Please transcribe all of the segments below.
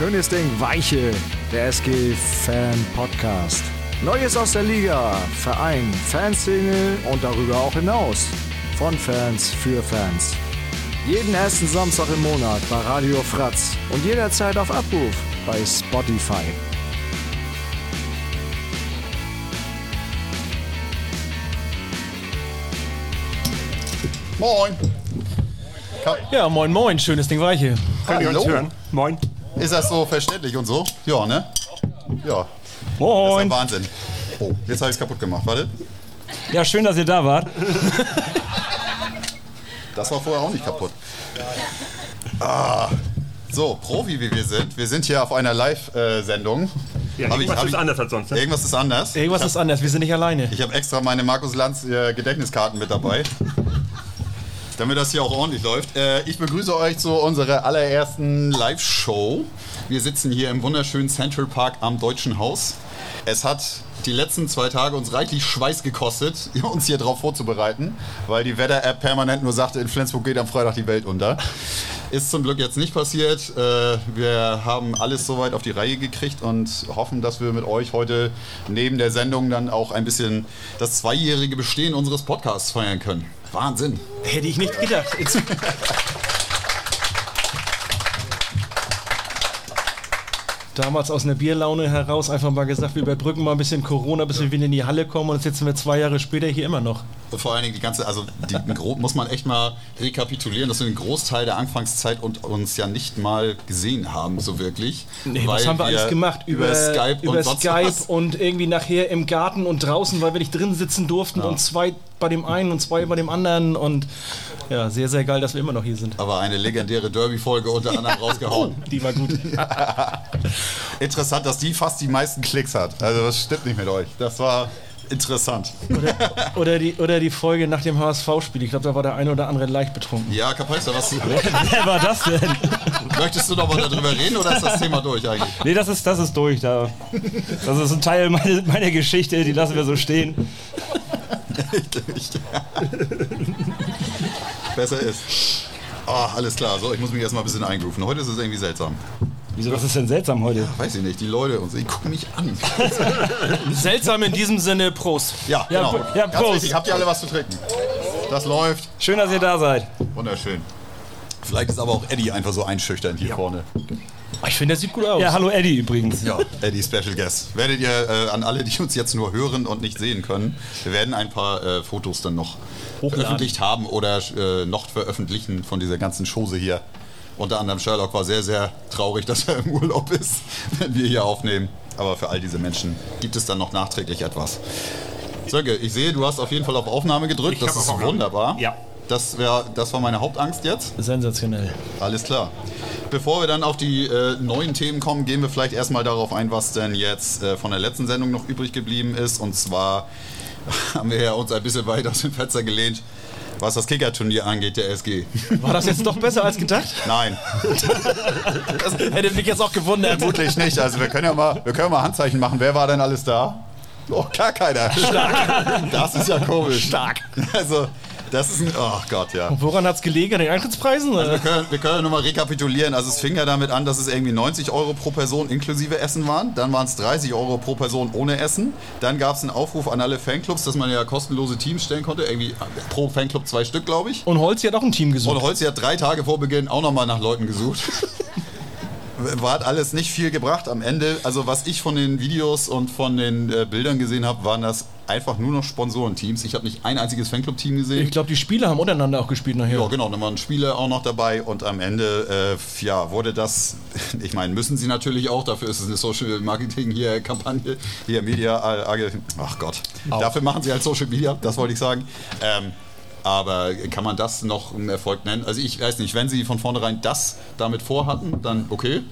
Schönes Ding, Weiche, der SG-Fan-Podcast. Neues aus der Liga, Verein, Fanszene und darüber auch hinaus. Von Fans für Fans. Jeden ersten Samstag im Monat bei Radio Fratz und jederzeit auf Abruf bei Spotify. Moin. Ja, moin moin, schönes Ding Weiche. Könnt ihr uns hören? Moin. Ist das so verständlich und so? Ja, ne? Ja, das ist Moin. ja Wahnsinn. Oh, jetzt habe ich es kaputt gemacht. Warte. Ja, schön, dass ihr da wart. Das war vorher auch nicht kaputt. Ah, so, Profi wie wir sind. Wir sind hier auf einer Live-Sendung. Ja, Hab ich- irgendwas hab ist ich- anders als sonst. Ne? Irgendwas ist anders. Irgendwas ist anders, wir sind nicht alleine. Ich habe extra meine Markus Lanz äh, Gedächtniskarten mit dabei. Damit das hier auch ordentlich läuft. Äh, ich begrüße euch zu unserer allerersten Live-Show. Wir sitzen hier im wunderschönen Central Park am Deutschen Haus. Es hat die letzten zwei Tage uns reichlich Schweiß gekostet, uns hier drauf vorzubereiten, weil die Wetter-App permanent nur sagte, in Flensburg geht am Freitag die Welt unter. Ist zum Glück jetzt nicht passiert. Äh, Wir haben alles soweit auf die Reihe gekriegt und hoffen, dass wir mit euch heute neben der Sendung dann auch ein bisschen das zweijährige Bestehen unseres Podcasts feiern können. Wahnsinn. Hätte ich nicht gedacht. Damals aus einer Bierlaune heraus einfach mal gesagt, wir überbrücken mal ein bisschen Corona, bis wir wieder in die Halle kommen und jetzt sitzen wir zwei Jahre später hier immer noch. Und vor allen Dingen die ganze, also die, muss man echt mal rekapitulieren, dass wir den Großteil der Anfangszeit und uns ja nicht mal gesehen haben, so wirklich. Nee, was haben wir alles gemacht? Über, Skype über und Skype und irgendwie nachher im Garten und draußen, weil wir nicht drin sitzen durften Ja. und zwei bei dem einen und zwei bei dem anderen und ja, sehr, sehr geil, dass wir immer noch hier sind. Aber eine legendäre Derby-Folge unter anderem rausgehauen. Die war gut. Interessant, dass die fast die meisten Klicks hat. Also das stimmt nicht mit euch. Das war interessant. Oder, oder, die, oder die Folge nach dem HSV-Spiel. Ich glaube, da war der eine oder andere leicht betrunken. Ja, Kapaister, was Wer war das denn? möchtest du noch mal darüber reden oder ist das Thema durch eigentlich? Nee, das ist, das ist durch. Da. Das ist ein Teil meiner, meiner Geschichte, die lassen wir so stehen. Besser ist. Ah, alles klar. So, ich muss mich erstmal ein bisschen eingrooven. Heute ist es irgendwie seltsam. Wieso, was ist denn seltsam heute? Weiß ich nicht, die Leute und sie gucken mich an. Seltsam in diesem Sinne, Prost. Ja, Ja, genau. Ja, Ganz Prost. wichtig. Habt ihr alle was zu trinken? Das läuft. Schön, dass ihr da seid. Wunderschön. Vielleicht ist aber auch Eddie einfach so einschüchternd hier vorne. Oh, Ich finde, der sieht gut aus. Ja, hallo Eddie übrigens. Ja, Eddie Special Guest. Werdet ihr äh, an alle, die uns jetzt nur hören und nicht sehen können, wir werden ein paar äh, Fotos dann noch veröffentlicht haben oder äh, noch veröffentlichen von dieser ganzen Chose hier. Unter anderem Sherlock war sehr, sehr traurig, dass er im Urlaub ist, wenn wir hier aufnehmen. Aber für all diese Menschen gibt es dann noch nachträglich etwas. Sönke, ich sehe, du hast auf jeden Fall auf Aufnahme gedrückt. Ich das ist Aufnahme. wunderbar. Ja. Das, wär, das war meine Hauptangst jetzt. Sensationell. Alles klar. Bevor wir dann auf die äh, neuen Themen kommen, gehen wir vielleicht erstmal darauf ein, was denn jetzt äh, von der letzten Sendung noch übrig geblieben ist. Und zwar haben wir ja uns ein bisschen weit aus dem Fenster gelehnt, was das Kickerturnier angeht, der SG. War das jetzt doch besser als gedacht? Nein, Das hätte mich jetzt auch gewundert. vermutlich nicht. Also wir können ja mal, wir können mal Handzeichen machen. Wer war denn alles da? Oh, gar keiner. Stark. Das ist ja komisch. Stark. Also, das ist ein. Oh Gott, ja. Woran hat es gelegen? An den Eintrittspreisen? Wir können, wir können nochmal rekapitulieren. Also es fing ja damit an, dass es irgendwie 90 Euro pro Person inklusive Essen waren. Dann waren es 30 Euro pro Person ohne Essen. Dann gab es einen Aufruf an alle Fanclubs, dass man ja kostenlose Teams stellen konnte. Irgendwie pro Fanclub zwei Stück, glaube ich. Und Holzi hat auch ein Team gesucht. Und Holzi hat drei Tage vor Beginn auch nochmal nach Leuten gesucht. War hat alles nicht viel gebracht am Ende. Also was ich von den Videos und von den äh, Bildern gesehen habe, waren das einfach nur noch Sponsorenteams. Ich habe nicht ein einziges Fanclub-Team gesehen. Ich glaube, die Spieler haben untereinander auch gespielt nachher. Ja, genau, dann waren Spiele auch noch dabei und am Ende, äh, ja, wurde das, ich meine, müssen sie natürlich auch, dafür ist es eine Social Marketing hier Kampagne, hier Media, äh, ach Gott, dafür machen sie halt Social Media, das wollte ich sagen. Ähm, aber kann man das noch einen Erfolg nennen? Also ich weiß nicht, wenn sie von vornherein das damit vorhatten, dann okay.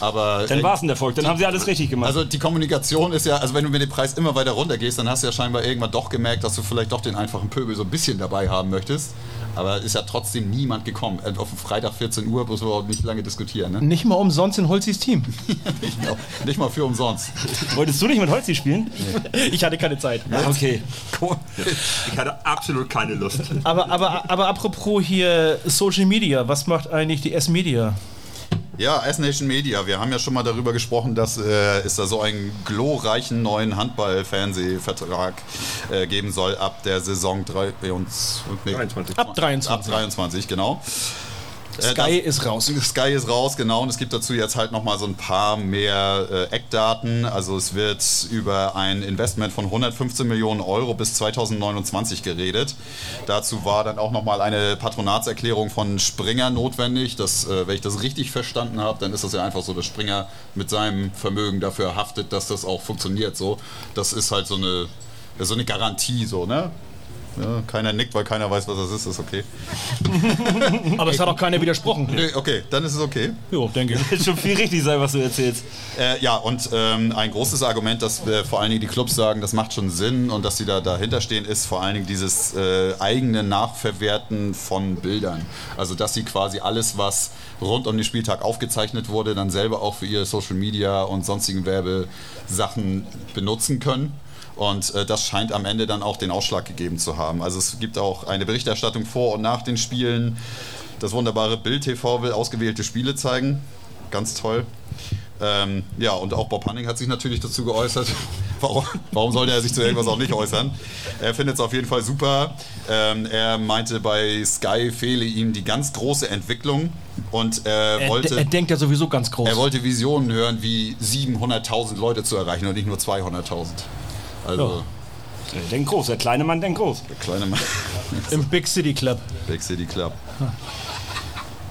Aber Dann war es ein Erfolg, dann haben sie alles richtig gemacht. also die Kommunikation ist ja, also wenn du mit dem Preis immer weiter runtergehst, dann hast du ja scheinbar irgendwann doch gemerkt, dass du vielleicht doch den einfachen Pöbel so ein bisschen dabei haben möchtest. Aber ist ja trotzdem niemand gekommen. Äh, Auf Freitag 14 Uhr müssen wir auch nicht lange diskutieren. Ne? Nicht mal umsonst in Holzis Team. nicht, mal, nicht mal für umsonst. Wolltest du nicht mit Holzi spielen? Ich hatte keine Zeit. Okay. Ich hatte absolut keine Lust. Aber, aber, aber apropos hier Social Media, was macht eigentlich die S-Media? Ja, S-Nation Media. Wir haben ja schon mal darüber gesprochen, dass äh, es da so einen glorreichen neuen Handball-Fernsehvertrag äh, geben soll ab der Saison 3, nee, 23. Ab 23. Ab 23, genau. Äh, Sky das- ist raus. Sky ist raus, genau. Und es gibt dazu jetzt halt nochmal so ein paar mehr äh, Eckdaten. Also es wird über ein Investment von 115 Millionen Euro bis 2029 geredet. Dazu war dann auch nochmal eine Patronatserklärung von Springer notwendig. Das, äh, wenn ich das richtig verstanden habe, dann ist das ja einfach so, dass Springer mit seinem Vermögen dafür haftet, dass das auch funktioniert. So, das ist halt so eine, so eine Garantie, so, ne? Ja, keiner nickt, weil keiner weiß, was das ist, ist okay. Aber es hat auch keiner widersprochen. Nee, okay, dann ist es okay. Jo, denke ich. Wird schon viel richtig sein, was du erzählst. Äh, ja, und ähm, ein großes Argument, dass äh, vor allen Dingen die Clubs sagen, das macht schon Sinn und dass sie da dahinter stehen, ist vor allen Dingen dieses äh, eigene Nachverwerten von Bildern. Also, dass sie quasi alles, was rund um den Spieltag aufgezeichnet wurde, dann selber auch für ihre Social Media und sonstigen Werbesachen benutzen können. Und äh, das scheint am Ende dann auch den Ausschlag gegeben zu haben. Also es gibt auch eine Berichterstattung vor und nach den Spielen. Das wunderbare Bild TV will ausgewählte Spiele zeigen. Ganz toll. Ähm, ja, und auch Bob Hanning hat sich natürlich dazu geäußert. warum, warum sollte er sich zu irgendwas auch nicht äußern? Er findet es auf jeden Fall super. Ähm, er meinte, bei Sky fehle ihm die ganz große Entwicklung und er Er, wollte. er denkt ja sowieso ganz groß. Er wollte Visionen hören, wie 700.000 Leute zu erreichen und nicht nur 200.000. Also, Der denkt groß, der kleine Mann denkt groß. der kleine Mann. Im Big City Club. Big City Club.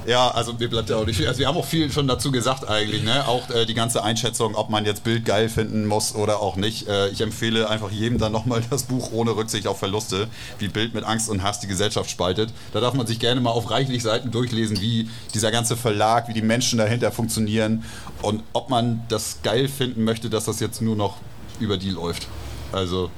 Ja, also mir bleibt ja auch nicht viel. Also wir haben auch viel schon dazu gesagt eigentlich, ne? Auch äh, die ganze Einschätzung, ob man jetzt Bild geil finden muss oder auch nicht. Äh, ich empfehle einfach jedem dann nochmal das Buch ohne Rücksicht auf Verluste, wie Bild mit Angst und Hass die Gesellschaft spaltet. Da darf man sich gerne mal auf reichlich Seiten durchlesen, wie dieser ganze Verlag, wie die Menschen dahinter funktionieren und ob man das geil finden möchte, dass das jetzt nur noch über die läuft. Also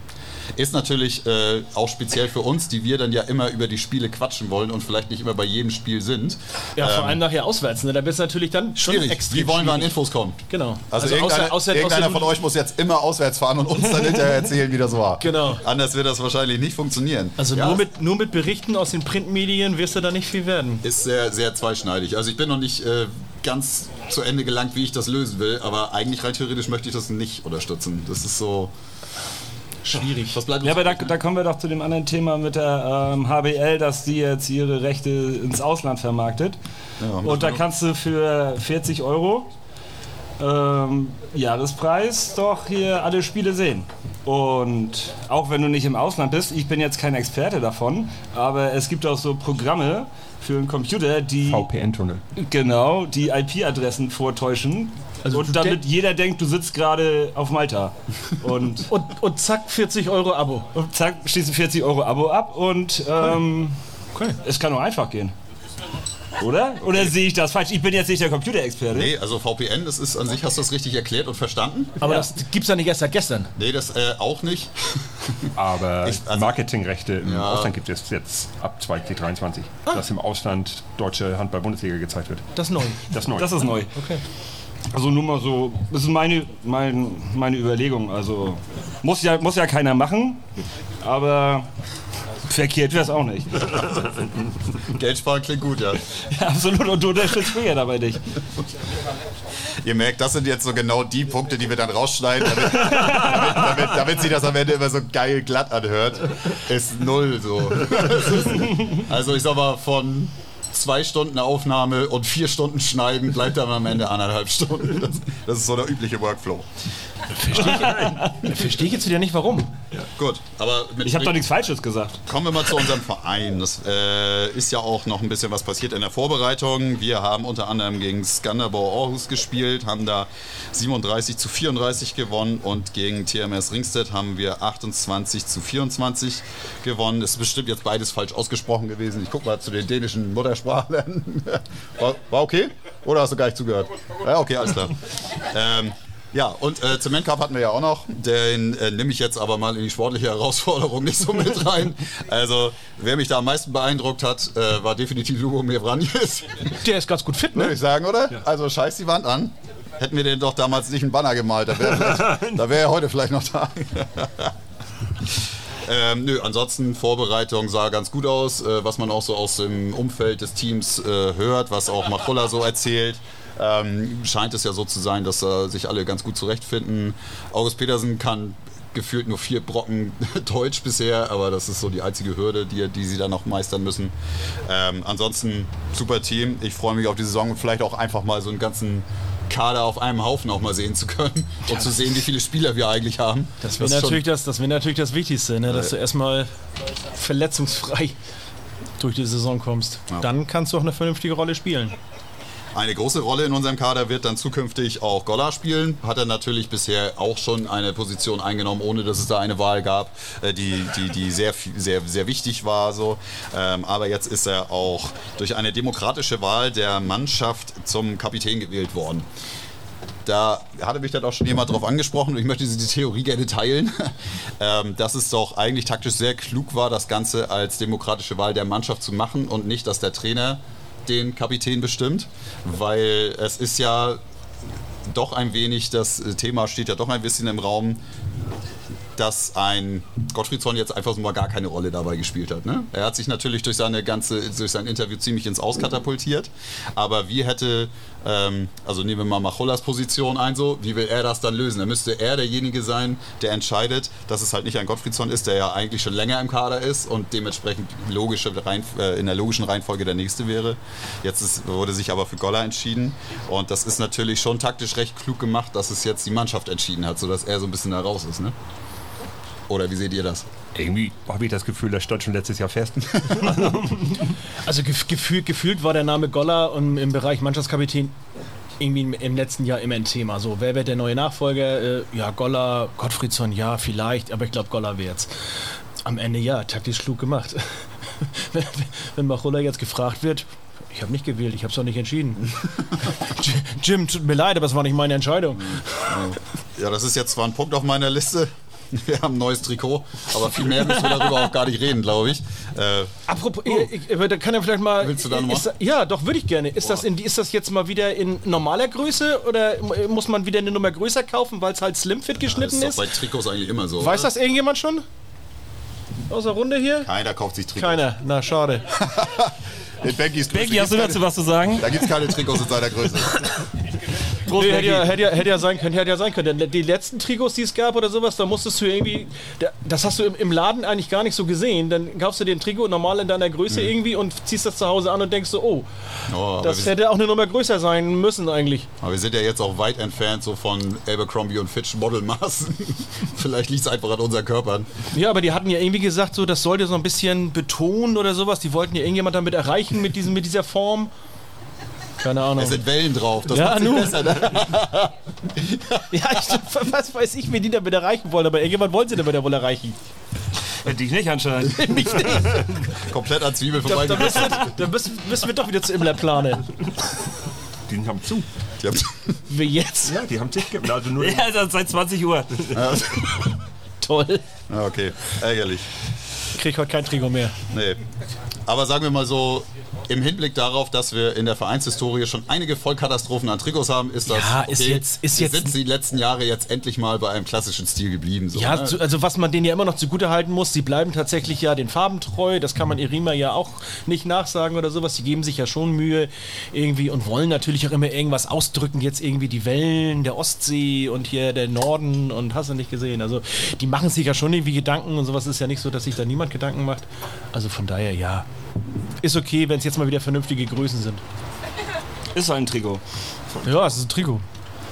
ist natürlich äh, auch speziell für uns, die wir dann ja immer über die Spiele quatschen wollen und vielleicht nicht immer bei jedem Spiel sind. Ja, vor allem nachher auswärts. Ne? Da wird es natürlich dann schon Schwierig. extrem Wie wollen wir an. Infos kommen? Genau. Also, irgendeiner, außer, außer, irgendeiner außer von euch muss jetzt immer auswärts fahren und uns dann hinterher erzählen, wie das war. Genau. Anders wird das wahrscheinlich nicht funktionieren. Also Ja, nur, mit, nur mit Berichten aus den Printmedien wirst du da nicht viel werden. Ist sehr, sehr zweischneidig. Also ich bin noch nicht äh, ganz zu Ende gelangt, wie ich das lösen will, aber eigentlich rein theoretisch möchte ich das nicht unterstützen. Das ist so Schwierig. Was bleibt Ja, aber da, da kommen wir doch zu dem anderen Thema mit der ähm, HBL, dass die jetzt ihre Rechte ins Ausland vermarktet. Und da kannst du für 40 Euro ähm, Jahrespreis doch hier alle Spiele sehen. Und auch wenn du nicht im Ausland bist, ich bin jetzt kein Experte davon, aber es gibt auch so Programme für einen Computer, die VPN-Tunnel. genau die IP-Adressen vortäuschen. Also und damit jeder denkt, du sitzt gerade auf Malta. Und Und, und zack, 40 Euro Abo. und zack, schließen 40 Euro Abo ab und ähm, Okay. es kann nur einfach gehen. Oder? Oder sehe ich das falsch? Ich bin jetzt nicht der Computerexperte. Nee, also VPN, das ist an sich, hast du das richtig erklärt und verstanden? Aber Ja. das gibt's ja nicht erst seit gestern. Nee, das äh, auch nicht. Aber Ich- also- Marketingrechte im Ja. Ausland gibt es jetzt ab 2023, dass im Ausland deutsche Handball-Bundesliga gezeigt wird. Das ist neu. Das ist neu. Das ist neu. Okay. Also nur mal so, das ist meine, mein, meine Überlegung. Also muss ja, muss ja keiner machen, aber verkehrt wäre es auch nicht. Geld sparen klingt gut, ja. Ja, absolut, und du unterstützt mich ja dabei nicht. Ihr merkt, das sind jetzt so genau die Punkte, die wir dann rausschneiden, damit, damit, damit, damit sie das am Ende immer so geil glatt anhört. Ist null so. Also ich sag mal, von zwei Stunden Aufnahme und vier Stunden Schneiden bleibt dann am Ende anderthalb Stunden. Das, das ist so der übliche Workflow. Verstehe ich jetzt wieder nicht, warum. Gut, aber mit Ich habe doch nichts Falsches gesagt. Kommen wir mal zu unserem Verein. Das äh, ist ja auch noch ein bisschen was passiert in der Vorbereitung. Wir haben unter anderem gegen Skanderborg Aarhus gespielt, haben da 37 zu 34 gewonnen und gegen TMS Ringstedt haben wir 28 zu 24 gewonnen. Das ist bestimmt jetzt beides falsch ausgesprochen gewesen. Ich gucke mal zu den dänischen Muttersprachlern. War, war okay? Oder hast du gar nicht zugehört? Ja, okay, alles klar. Ähm, ja, und äh, Zement Cup hatten wir ja auch noch. Den äh, nehme ich jetzt aber mal in die sportliche Herausforderung nicht so mit rein. Also, wer mich da am meisten beeindruckt hat, äh, war definitiv Lubomir Vranjes, Der ist ganz gut fit, würde ne? ich sagen, oder? Also, scheiß die Wand an. Hätten wir den doch damals nicht einen Banner gemalt, da wäre wär er heute vielleicht noch da. Ähm, nö, ansonsten Vorbereitung sah ganz gut aus, äh, was man auch so aus dem Umfeld des Teams äh, hört, was auch Machulla so erzählt. Ähm, scheint es ja so zu sein, dass äh, sich alle ganz gut zurechtfinden. August Petersen kann gefühlt nur vier Brocken Deutsch bisher, aber das ist so die einzige Hürde, die, die sie dann noch meistern müssen. Ähm, ansonsten super Team. Ich freue mich auf die Saison und vielleicht auch einfach mal so einen ganzen Kader auf einem Haufen auch mal sehen zu können und zu sehen, wie viele Spieler wir eigentlich haben. Das wäre natürlich, das, das wär natürlich das Wichtigste, ne? dass du erstmal verletzungsfrei durch die Saison kommst. Ja. Dann kannst du auch eine vernünftige Rolle spielen. Eine große Rolle in unserem Kader wird dann zukünftig auch Golla spielen. Hat er natürlich bisher auch schon eine Position eingenommen, ohne dass es da eine Wahl gab, äh, die, die, die sehr, sehr, sehr wichtig war. So. Ähm, aber jetzt ist er auch durch eine demokratische Wahl der Mannschaft zum Kapitän gewählt worden. Da hatte mich dann auch schon jemand drauf angesprochen und ich möchte diese Theorie gerne teilen, ähm, dass es doch eigentlich taktisch sehr klug war, das Ganze als demokratische Wahl der Mannschaft zu machen und nicht, dass der Trainer den Kapitän bestimmt, weil es ist ja doch ein wenig, das Thema steht ja doch ein bisschen im Raum, dass ein Gottfriedsson jetzt einfach so mal gar keine Rolle dabei gespielt hat. Ne? Er hat sich natürlich durch seine ganze, durch sein Interview ziemlich ins Auskatapultiert. Aber wie hätte, ähm, also nehmen wir mal Macholas Position ein, so, wie will er das dann lösen? Da müsste er derjenige sein, der entscheidet, dass es halt nicht ein Gottfriedsson ist, der ja eigentlich schon länger im Kader ist und dementsprechend logische Rein, äh, in der logischen Reihenfolge der nächste wäre. Jetzt ist, wurde sich aber für Golla entschieden. Und das ist natürlich schon taktisch recht klug gemacht, dass es jetzt die Mannschaft entschieden hat, sodass er so ein bisschen da raus ist. Ne? Oder wie seht ihr das? Irgendwie habe ich das Gefühl, das stand schon letztes Jahr fest. Also gef gefühlt, gefühlt war der Name Goller und im Bereich Mannschaftskapitän irgendwie im, im letzten Jahr immer ein Thema. So, wer wird der neue Nachfolger? Äh, ja, Goller, Gottfriedsson, ja, vielleicht, aber ich glaube, Goller wird's. Am Ende ja, taktisch klug gemacht. wenn, wenn Machulla jetzt gefragt wird, ich habe nicht gewählt, ich habe es doch nicht entschieden. Jim, tut mir leid, aber es war nicht meine Entscheidung. Ja, das ist jetzt zwar ein Punkt auf meiner Liste. Wir haben ein neues Trikot, aber viel mehr müssen wir darüber auch gar nicht reden, glaube ich. Äh, Apropos, ich, ich, da kann er vielleicht mal. Willst du da noch ist, Ja, doch, würde ich gerne. Ist das, in, ist das jetzt mal wieder in normaler Größe oder muss man wieder eine Nummer größer kaufen, weil es halt Slimfit das geschnitten ist doch ist? bei Trikots eigentlich immer so. Weiß oder? das irgendjemand schon? Aus der Runde hier? Keiner kauft sich Trikots. Keiner. Na, schade. Becky, hast du gibt's dazu was zu sagen? Da gibt es keine Trikots in seiner Größe. Prost, Nee, hätte, ja, hätte, ja, hätte ja sein können, hätte ja sein können. Denn Die letzten Trikots, die es gab oder sowas, da musstest du irgendwie, da- das hast du im, im Laden eigentlich gar nicht so gesehen. Dann kaufst du dir ein Trikot normal in deiner Größe irgendwie und ziehst das zu Hause an und denkst so, oh, Oh, das hätte auch eine Nummer größer sein müssen eigentlich. aber wir sind ja jetzt auch weit entfernt so von Abercrombie und Fitch Modelmaßen. Vielleicht liegt es einfach an unseren Körpern. Ja, aber die hatten ja irgendwie gesagt, so, das sollte so ein bisschen betonen oder sowas. Die wollten ja irgendjemand damit erreichen mit, diesem, mit dieser Form. Keine Ahnung. Es sind Wellen drauf. Das Ja, nicht nun. besser, ne? Ja, ich, was weiß ich, wie die damit erreichen wollen, aber irgendjemand wollen sie damit ja wohl erreichen. Dich nicht anscheinend. Mich nicht. Komplett an Zwiebel Da, da, wir, da müssen, müssen wir doch wieder zu Imler planen. Die haben zu. Die haben- Wie jetzt? Ja, die haben sich ge- also nur Ja, also seit 20 Uhr. Toll. Okay, ärgerlich. Ich krieg heute kein Trikot mehr. Nee. Aber sagen wir mal so, im Hinblick darauf, dass wir in der Vereinshistorie schon einige Vollkatastrophen an Trikots haben, ist das Ja, ist jetzt- ist jetzt- sind die letzten Jahre jetzt endlich mal bei einem klassischen Stil geblieben. So, Ja, ne? also was man denen ja immer noch zugute halten muss, sie bleiben tatsächlich ja den Farben treu. Das kann man Irima ja auch nicht nachsagen oder sowas. Die geben sich ja schon Mühe irgendwie und wollen natürlich auch immer irgendwas ausdrücken. Jetzt irgendwie die Wellen der Ostsee und hier der Norden und hast du nicht gesehen. Also die machen sich ja schon irgendwie Gedanken und sowas ist ja nicht so, dass sich da niemand Gedanken macht. Also von daher ja. Ist okay, wenn es jetzt mal wieder vernünftige Größen sind. Ist ein Trikot. Ja, es ist ein Trikot.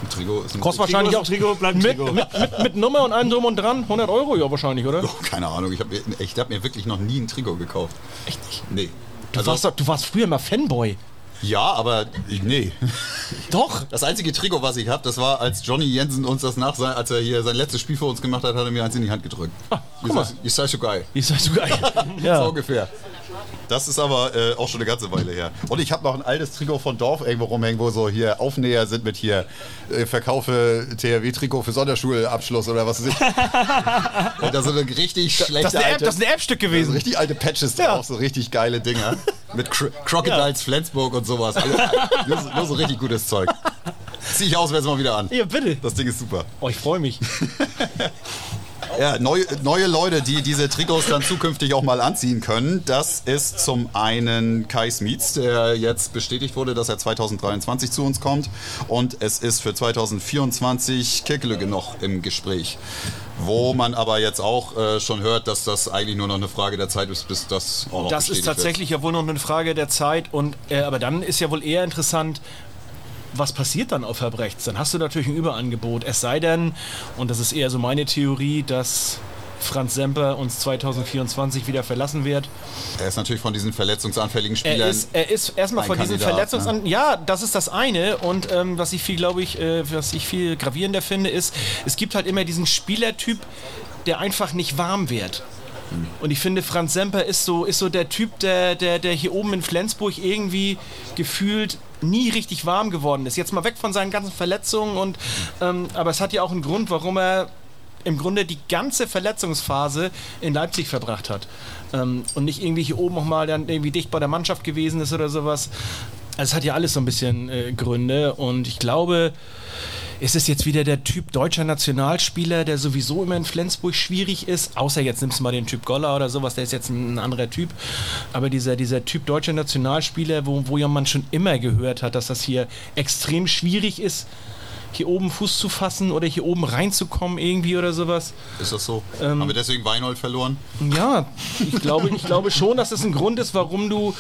Ein Trikot ist ein Kostet wahrscheinlich ist auch ein Trikot, bleibt mit, Trikot. mit, mit, mit Nummer und allem drum und dran 100 Euro ja wahrscheinlich, oder? Oh, keine Ahnung, ich habe mir, ich hab mir wirklich noch nie ein Trikot gekauft. Echt nicht. Nee. Du, Also, warst doch, du warst früher mal Fanboy. ja, aber ich, nee. Doch. Das einzige Trikot, was ich habe, das war, als Johnny Jensen uns das nach, sein- als er hier sein letztes Spiel für uns gemacht hat, hat er mir eins in die Hand gedrückt. Ah, guck mal. Ich sei so geil. Ist das so geil. So ja. ungefähr. Das ist aber äh, auch schon eine ganze Weile her. Und ich habe noch ein altes Trikot von Dorf irgendwo rumhängen, wo so hier Aufnäher sind mit hier äh, Verkaufe THW-Trikot für Sonderschulabschluss oder was weiß ich. Und da sind richtig schlechte Das ist, alte, das ist ein App-Stück so gewesen. richtig alte Patches Ja. drauf, so richtig geile Dinger. Mit Cro Crocodiles Flensburg und sowas. Alles, nur, so, nur so richtig gutes Zeug. Zieh ich auswärts mal wieder an. Ja, bitte. Das Ding ist super. Oh, ich freue mich. Ja, neue, neue Leute, die diese Trikots dann zukünftig auch mal anziehen können. Das ist zum einen Kai Smietz, der jetzt bestätigt wurde, dass er 2023 zu uns kommt. Und es ist für 2024 Kirkelüge noch im Gespräch. Wo man aber jetzt auch äh, schon hört, dass das eigentlich nur noch eine Frage der Zeit ist, bis das auch noch Das ist tatsächlich ja wohl noch eine Frage der Zeit. Und, äh, aber dann ist ja wohl eher interessant, was passiert dann auf Verbrechts? Dann hast du natürlich ein Überangebot. Es sei denn, und das ist eher so meine Theorie, dass Franz Semper uns 2024 wieder verlassen wird. Er ist natürlich von diesen verletzungsanfälligen Er Spielern. ist, er ist erstmal von diesen Kandidat, ne? Ja, das ist das eine. Und ähm, was ich viel, glaube ich, äh, was ich viel gravierender finde, ist, es gibt halt immer diesen Spielertyp, der einfach nicht warm wird. Und ich finde, Franz Semper ist so, ist so der Typ, der, der, der hier oben in Flensburg irgendwie gefühlt nie richtig warm geworden ist. Jetzt mal weg von seinen ganzen Verletzungen und ähm, aber es hat ja auch einen Grund, warum er im Grunde die ganze Verletzungsphase in Leipzig verbracht hat. Ähm, und nicht irgendwie hier oben nochmal dann irgendwie dicht bei der Mannschaft gewesen ist oder sowas. Also es hat ja alles so ein bisschen äh, Gründe und ich glaube, ist es jetzt wieder der Typ deutscher Nationalspieler, der sowieso immer in Flensburg schwierig ist? Außer jetzt nimmst du mal den Typ Goller oder sowas, der ist jetzt ein anderer Typ. Aber dieser, dieser Typ deutscher Nationalspieler, wo, wo ja man schon immer gehört hat, dass das hier extrem schwierig ist, hier oben Fuß zu fassen oder hier oben reinzukommen irgendwie oder sowas. ist das so? Ähm, Haben wir deswegen Weinhold verloren? Ja, ich glaube, ich glaube schon, dass das ein Grund ist, warum du.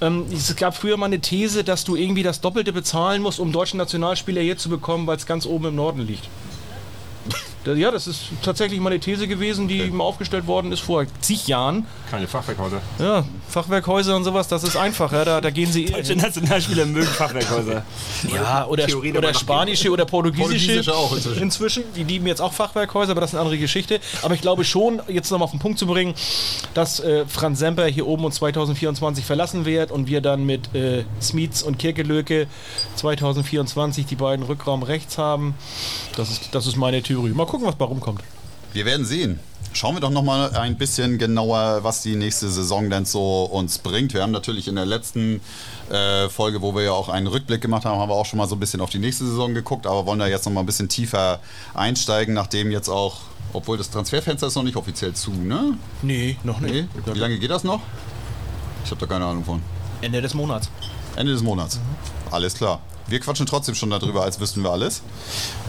Ähm, es gab früher mal eine These, dass du irgendwie das Doppelte bezahlen musst, um deutschen Nationalspieler hier zu bekommen, weil es ganz oben im Norden liegt. Ja, das ist tatsächlich mal eine These gewesen, die mal aufgestellt worden ist vor zig Jahren. Keine Fachwerkhäuser. Ja, Fachwerkhäuser und sowas, das ist einfacher. Da, da gehen sie Deutsche. Nationalspieler mögen Fachwerkhäuser. Ja, oder, Theorie oder spanische oder portugiesische. Portugiesische auch inzwischen. Die lieben jetzt auch Fachwerkhäuser, aber das ist eine andere Geschichte. Aber ich glaube schon, jetzt nochmal auf den Punkt zu bringen, dass äh, Franz Semper hier oben uns 2024 verlassen wird und wir dann mit äh, Smits und Kirkelöke 2024 die beiden Rückraum rechts haben. Das ist, das ist meine Theorie. Mal gucken, was bei rumkommt. Wir werden sehen. Schauen wir doch noch mal ein bisschen genauer, was die nächste Saison denn so uns bringt. Wir haben natürlich in der letzten äh, Folge, wo wir ja auch einen Rückblick gemacht haben, haben wir auch schon mal so ein bisschen auf die nächste Saison geguckt, aber wollen da jetzt noch mal ein bisschen tiefer einsteigen, nachdem jetzt auch, obwohl das Transferfenster ist noch nicht offiziell zu, ne? Nee, noch nicht. Nee? Wie lange geht das noch? Ich habe da keine Ahnung von. Ende des Monats. Ende des Monats. Alles klar. Wir quatschen trotzdem schon darüber, als wüssten wir alles.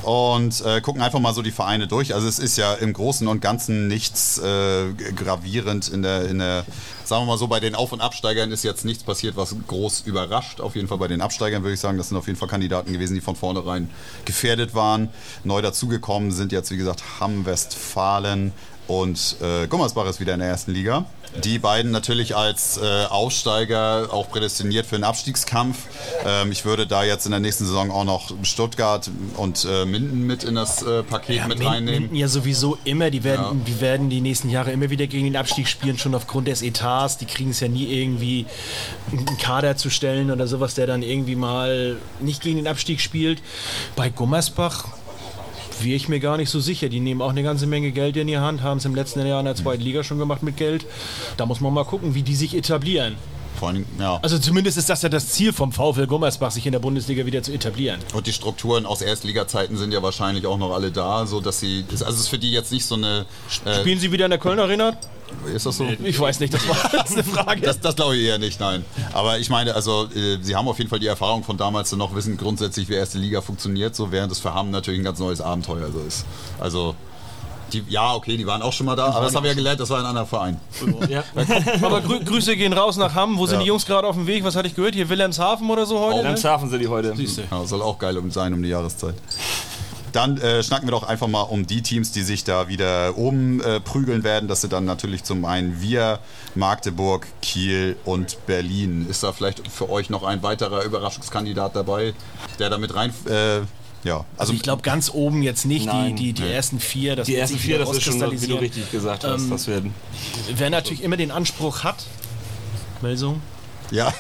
Und äh, gucken einfach mal so die Vereine durch. Also es ist ja im Großen und Ganzen nichts äh, gravierend in der, in der, sagen wir mal so, bei den Auf- und Absteigern ist jetzt nichts passiert, was groß überrascht. Auf jeden Fall bei den Absteigern würde ich sagen, das sind auf jeden Fall Kandidaten gewesen, die von vornherein gefährdet waren. Neu dazugekommen sind jetzt, wie gesagt, Hamm, Westfalen und äh, Gummersbach ist wieder in der ersten Liga. Die beiden natürlich als äh, Aufsteiger auch prädestiniert für den Abstiegskampf. Ähm, ich würde da jetzt in der nächsten Saison auch noch Stuttgart und äh, Minden mit in das äh, Paket Ja, mit Minden- reinnehmen. Minden ja sowieso immer. Die werden, Ja. die werden die nächsten Jahre immer wieder gegen den Abstieg spielen, schon aufgrund des Etats. Die kriegen es ja nie irgendwie, einen Kader zu stellen oder sowas, der dann irgendwie mal nicht gegen den Abstieg spielt. Bei Gummersbach wäre ich mir gar nicht so sicher. Die nehmen auch eine ganze Menge Geld in die Hand, haben es im letzten Jahr in der zweiten Liga schon gemacht mit Geld. Da muss man mal gucken, wie die sich etablieren. Vor allem, ja. Also zumindest ist das ja das Ziel vom VfL Gummersbach, sich in der Bundesliga wieder zu etablieren. Und die Strukturen aus Erstliga-Zeiten sind ja wahrscheinlich auch noch alle da, so dass sie. Also es ist für die jetzt nicht so eine. Äh, Spielen sie wieder in der Köln Arena? Ist das so? Ich weiß nicht, das war das eine Frage. Das, das glaube ich eher nicht, nein. Aber ich meine, also äh, sie haben auf jeden Fall die Erfahrung von damals noch, wissen grundsätzlich, wie erste Liga funktioniert, so während es für Hamm natürlich ein ganz neues Abenteuer so ist. Also die, ja, okay, die waren auch schon mal da, aber das haben wir ja gelernt, das war ein anderer Verein. Ja. Aber grü Grüße gehen raus nach Hamm. Wo sind Ja. die Jungs gerade auf dem Weg? Was hatte ich gehört? Hier Wilhelmshaven oder so heute? ne? Wilhelmshaven sind die heute. Ja, soll auch geil um, sein um die Jahreszeit. Dann äh, schnacken wir doch einfach mal um die Teams, die sich da wieder oben äh, prügeln werden. Das sind dann natürlich zum einen wir, Magdeburg, Kiel und Berlin. Ist da vielleicht für euch noch ein weiterer Überraschungskandidat dabei, der da mit rein... Äh, ja, also Ich glaube ganz oben jetzt nicht Nein. die, die, die ersten vier. Das Die ersten vier, das ist schon, wie du richtig gesagt hast, Ähm, das werden. Wer natürlich immer den Anspruch hat, Melsung, ja,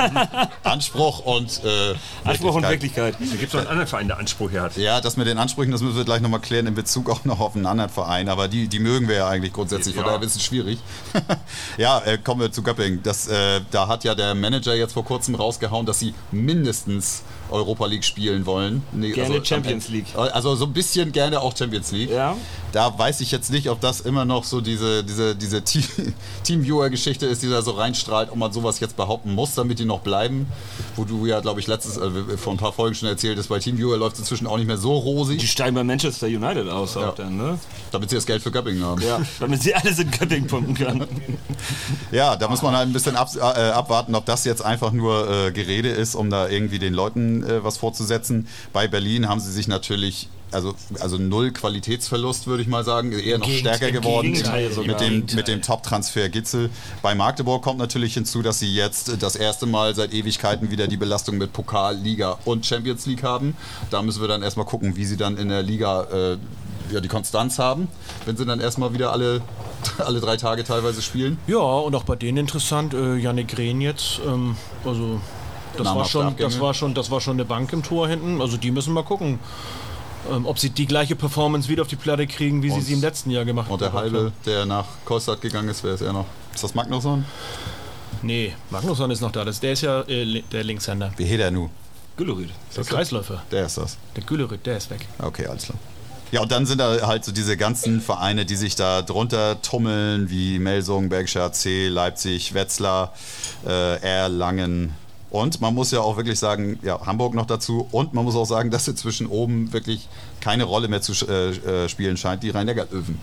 Anspruch und äh, Anspruch und Wirklichkeit. Da gibt es noch einen anderen Verein, der Anspruch hier hat. Ja, das mit den Ansprüchen, das müssen wir gleich nochmal klären in Bezug auch noch auf einen anderen Verein. Aber die, die mögen wir ja eigentlich grundsätzlich, von Ja. daher ist es schwierig. ja, äh, kommen wir zu Göppingen. Das, äh, da hat ja der Manager jetzt vor kurzem rausgehauen, dass sie mindestens Europa League spielen wollen. Nee, Gerne Champions am- League. Also so ein bisschen gerne auch Champions League. Ja. Da weiß ich jetzt nicht, ob das immer noch so diese, diese, diese Teamviewer-Geschichte ist, die da so reinstrahlt, ob man sowas jetzt behaupten muss, damit die noch bleiben. Wo du ja, glaube ich, letztes, äh, vor ein paar Folgen schon erzählt hast, bei Teamviewer läuft es inzwischen auch nicht mehr so rosig. Die steigen bei Manchester United aus, ja. auch dann, ne? Damit sie das Geld für Göppingen haben. Ja, damit sie alles in Göppingen pumpen können. ja, da muss man halt ein bisschen ab, äh, abwarten, ob das jetzt einfach nur äh, Gerede ist, um da irgendwie den Leuten äh, was vorzusetzen. Bei Berlin haben sie sich natürlich also, also null Qualitätsverlust, würde ich mal sagen, eher noch Gegend, stärker geworden mit dem, mit dem Top-Transfer Gitzel. Bei Magdeburg kommt natürlich hinzu, dass sie jetzt das erste Mal seit Ewigkeiten wieder die Belastung mit Pokal, Liga und Champions League haben. Da müssen wir dann erstmal gucken, wie sie dann in der Liga äh, ja, die Konstanz haben, wenn sie dann erstmal wieder alle, alle drei Tage teilweise spielen. Ja, und auch bei denen interessant, äh, Janik Rehn jetzt, ähm, also das war, schon, das, war schon, das war schon eine Bank im Tor hinten. Also die müssen mal gucken, ähm, ob sie die gleiche Performance wieder auf die Platte kriegen, wie und, sie sie im letzten Jahr gemacht haben. Und der Halbe, der nach Kostad gegangen ist, wer ist er noch? Ist das Magnusson? Nee, Magnusson ist noch da. Das, der ist ja äh, der Linkshänder. Wie heet er nu? Güllerüd. Der Kreisläufer. Der ist das. Der Güllerüd, der ist weg. Okay, alles klar. Ja, und dann sind da halt so diese ganzen Vereine, die sich da drunter tummeln, wie Melsung, Bergischer AC, Leipzig, Wetzlar, äh, Erlangen, und man muss ja auch wirklich sagen, ja, Hamburg noch dazu. Und man muss auch sagen, dass sie zwischen oben wirklich keine Rolle mehr zu äh, äh, spielen scheint, die Rhein-Neckar-Löwen.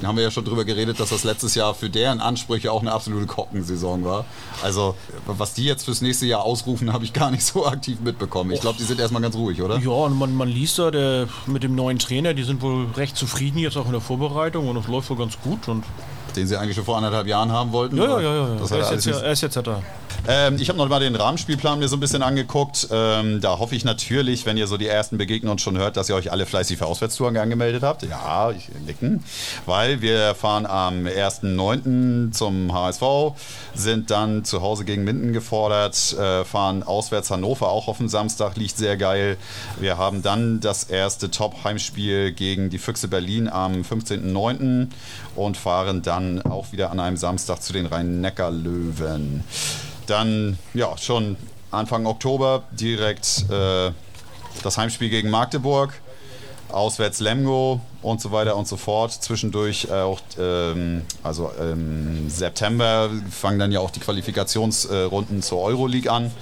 Da haben wir ja schon drüber geredet, dass das letztes Jahr für deren Ansprüche auch eine absolute Kockensaison war. Also, was die jetzt fürs nächste Jahr ausrufen, habe ich gar nicht so aktiv mitbekommen. Ich glaube, die sind erstmal ganz ruhig, oder? Ja, und man, man liest da der, mit dem neuen Trainer, die sind wohl recht zufrieden jetzt auch in der Vorbereitung und es läuft wohl ganz gut. Und den sie eigentlich schon vor anderthalb Jahren haben wollten. Ja, ja, ja. ja. Das er, ist jetzt, er ist jetzt da. Ähm, ich habe noch mal den Rahmenspielplan mir so ein bisschen angeguckt. Ähm, da hoffe ich natürlich, wenn ihr so die ersten Begegnungen schon hört, dass ihr euch alle fleißig für Auswärtstouren angemeldet habt. Ja, ich nicken. Weil wir fahren am 1.9. zum HSV, sind dann zu Hause gegen Minden gefordert, äh, fahren auswärts Hannover auch auf dem Samstag, liegt sehr geil. Wir haben dann das erste Top-Heimspiel gegen die Füchse Berlin am 15.9. und fahren dann auch wieder an einem Samstag zu den Rhein-Neckar-Löwen. Dann, ja, schon Anfang Oktober direkt äh, das Heimspiel gegen Magdeburg, auswärts Lemgo und so weiter und so fort. Zwischendurch äh, auch, ähm, also im September fangen dann ja auch die Qualifikationsrunden zur Euroleague an.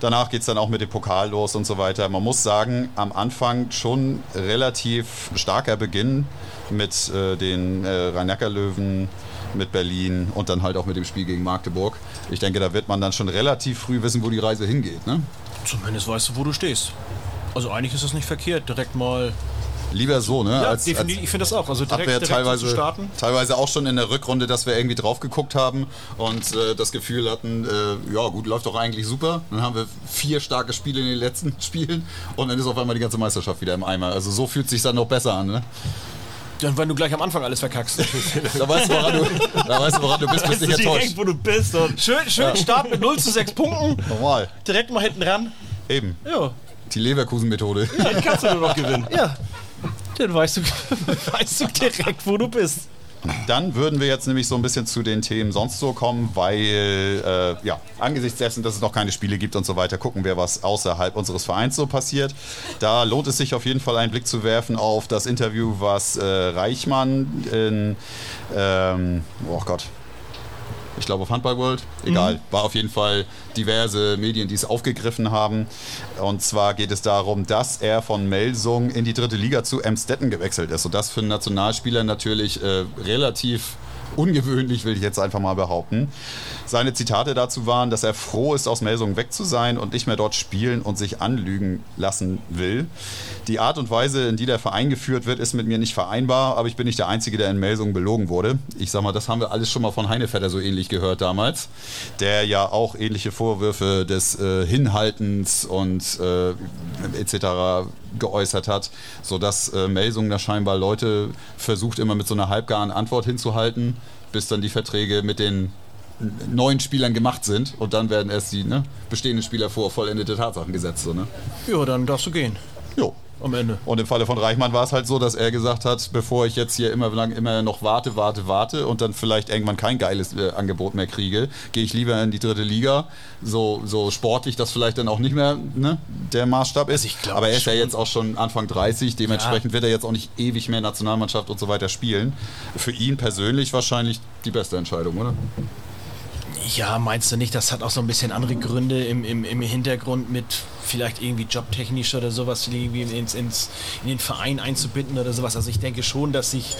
Danach geht es dann auch mit dem Pokal los und so weiter. Man muss sagen, am Anfang schon relativ starker Beginn mit äh, den äh, Rhein-Neckar-Löwen, mit Berlin und dann halt auch mit dem Spiel gegen Magdeburg. Ich denke, da wird man dann schon relativ früh wissen, wo die Reise hingeht. Ne? Zumindest weißt du, wo du stehst. Also eigentlich ist das nicht verkehrt, direkt mal Lieber so, ne? Ja, als, definitiv, als ich finde das auch. Also direkt, direkt teilweise, zu starten. Teilweise auch schon in der Rückrunde, dass wir irgendwie drauf geguckt haben und äh, das Gefühl hatten, äh, ja gut, läuft doch eigentlich super. Dann haben wir vier starke Spiele in den letzten Spielen und dann ist auf einmal die ganze Meisterschaft wieder im Eimer. Also so fühlt es sich dann noch besser an, ne? Dann, wenn du gleich am Anfang alles verkackst. da, weißt du, woran du, da weißt du, woran du bist, bist nicht enttäuscht. Direkt, wo du bist. schön schön ja. Start mit 0 zu 6 Punkten. Normal. Direkt mal hinten ran. Eben. Ja. Die Leverkusen-Methode. Ja, den kannst du nur noch gewinnen. Ja. Dann weißt du, weißt du direkt, wo du bist. Dann würden wir jetzt nämlich so ein bisschen zu den Themen sonst so kommen, weil äh, ja, angesichts dessen, dass es noch keine Spiele gibt und so weiter, gucken wir, was außerhalb unseres Vereins so passiert. Da lohnt es sich auf jeden Fall einen Blick zu werfen auf das Interview, was äh, Reichmann in, ähm, oh Gott, ich glaube auf Handball World, egal, mhm. war auf jeden Fall diverse Medien, die es aufgegriffen haben. Und zwar geht es darum, dass er von Melsung in die dritte Liga zu Emstetten gewechselt ist. Und das für einen Nationalspieler natürlich äh, relativ ungewöhnlich, will ich jetzt einfach mal behaupten. Seine Zitate dazu waren, dass er froh ist, aus Melsungen weg zu sein und nicht mehr dort spielen und sich anlügen lassen will. Die Art und Weise, in die der Verein geführt wird, ist mit mir nicht vereinbar, aber ich bin nicht der Einzige, der in Melsungen belogen wurde. Ich sag mal, das haben wir alles schon mal von Heinevetter so ähnlich gehört damals, der ja auch ähnliche Vorwürfe des äh, Hinhaltens und äh, etc. geäußert hat, sodass äh, Melsungen da scheinbar Leute versucht, immer mit so einer halbgaren Antwort hinzuhalten, bis dann die Verträge mit den neuen Spielern gemacht sind und dann werden erst die ne, bestehenden Spieler vor vollendete Tatsachen gesetzt. So, ne? Ja, dann darfst du gehen. Jo. am Ende. Und im Falle von Reichmann war es halt so, dass er gesagt hat, bevor ich jetzt hier immer lang immer noch warte, warte, warte und dann vielleicht irgendwann kein geiles äh, Angebot mehr kriege, gehe ich lieber in die dritte Liga. So, so sportlich, dass vielleicht dann auch nicht mehr ne, der Maßstab ist. Also Aber er ist ja jetzt auch schon Anfang 30, dementsprechend wird er jetzt auch nicht ewig mehr Nationalmannschaft und so weiter spielen. Für ihn persönlich wahrscheinlich die beste Entscheidung, oder? Ja, meinst du nicht, das hat auch so ein bisschen andere Gründe im, im, im Hintergrund mit vielleicht irgendwie jobtechnisch oder sowas irgendwie ins, ins, in den Verein einzubinden oder sowas. Also ich denke schon, dass sich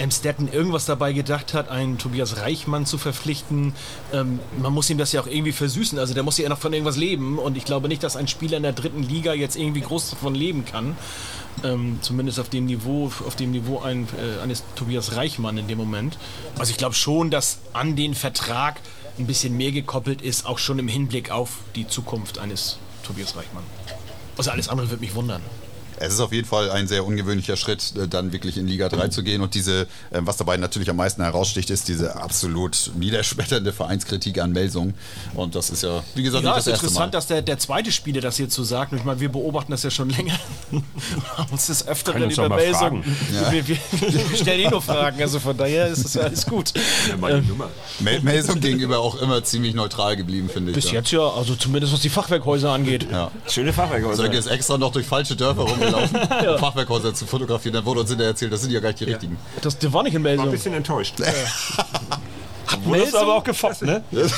Amstetten irgendwas dabei gedacht hat, einen Tobias Reichmann zu verpflichten. Ähm, man muss ihm das ja auch irgendwie versüßen. Also der muss ja noch von irgendwas leben und ich glaube nicht, dass ein Spieler in der dritten Liga jetzt irgendwie groß davon leben kann. Ähm, zumindest auf dem Niveau, auf dem Niveau ein, äh, eines Tobias Reichmann in dem Moment. Also ich glaube schon, dass an den Vertrag ein bisschen mehr gekoppelt ist, auch schon im Hinblick auf die Zukunft eines Tobias Reichmann. Also alles andere wird mich wundern. Es ist auf jeden Fall ein sehr ungewöhnlicher Schritt, äh, dann wirklich in Liga 3 zu gehen. Und diese, äh, was dabei natürlich am meisten heraussticht, ist diese absolut niederschmetternde Vereinskritik an Melsung. Und das ist ja, wie gesagt, Ja, nicht es das ist erste Mal. interessant, dass der, der zweite Spieler das hier zu sagt. Und Ich meine, wir beobachten das ja schon länger. haben uns das öfter über Melsung. fragen. Wir, wir, wir stellen eh nur Fragen. Also von daher ist das ja alles gut. Meine Nummer. Mel Melsung gegenüber auch immer ziemlich neutral geblieben, finde ich. Bis ja. jetzt ja, also zumindest was die Fachwerkhäuser angeht. Ja. Schöne Fachwerkhäuser. Sönke ist extra noch durch falsche Dörfer rumgelaufen, um Fachwerkhäuser zu fotografieren. Dann wurde uns hinterher erzählt, das sind ja gar nicht die richtigen. Das, der war nicht in War ein Melsung. bisschen enttäuscht. Wurdest du aber auch gefoppt, ne?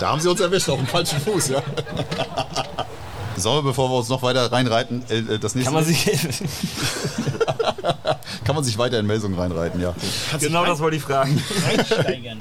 Da haben sie uns erwischt, auf dem falschen Fuß, ja. Sollen wir, bevor wir uns noch weiter reinreiten, äh, äh, das nächste Kann man sich. kann man sich weiter in Melsung reinreiten, ja. genau das wollte ich fragen. Reinsteigern.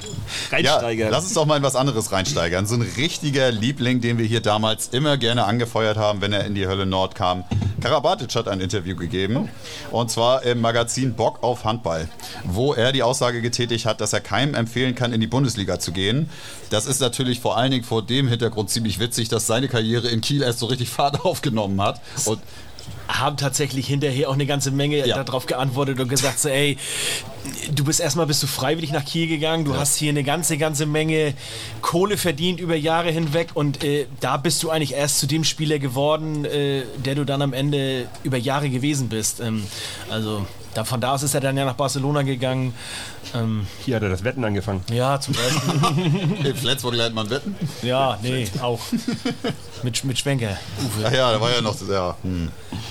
Ja, Reinsteigern. lass uns doch mal in was anderes reinsteigern. So ein richtiger Liebling, den wir hier damals immer gerne angefeuert haben, wenn er in die Hölle Nord kam. Karabatic hat ein Interview gegeben und zwar im Magazin Bock auf Handball, wo er die Aussage getätigt hat, dass er keinem empfehlen kann, in die Bundesliga zu gehen. Das ist natürlich vor allen Dingen vor dem Hintergrund ziemlich witzig, dass seine Karriere in Kiel erst so richtig Fahrt aufgenommen hat. Und haben tatsächlich hinterher auch eine ganze Menge Ja. darauf geantwortet und gesagt so, ey, du bist erstmal bist du freiwillig nach Kiel gegangen, du hast hier eine ganze, ganze Menge Kohle verdient über Jahre hinweg und äh, da bist du eigentlich erst zu dem Spieler geworden, äh, der du dann am Ende über Jahre gewesen bist. Ähm, also da, von da aus ist er dann ja nach Barcelona gegangen. Ähm, Hier hat er das Wetten angefangen. ja, zum Beispiel. in Flensburg lernt man wetten. ja, nee, auch. Mit, mit Schwenker. Ach ja, da war ja noch, ja, hm.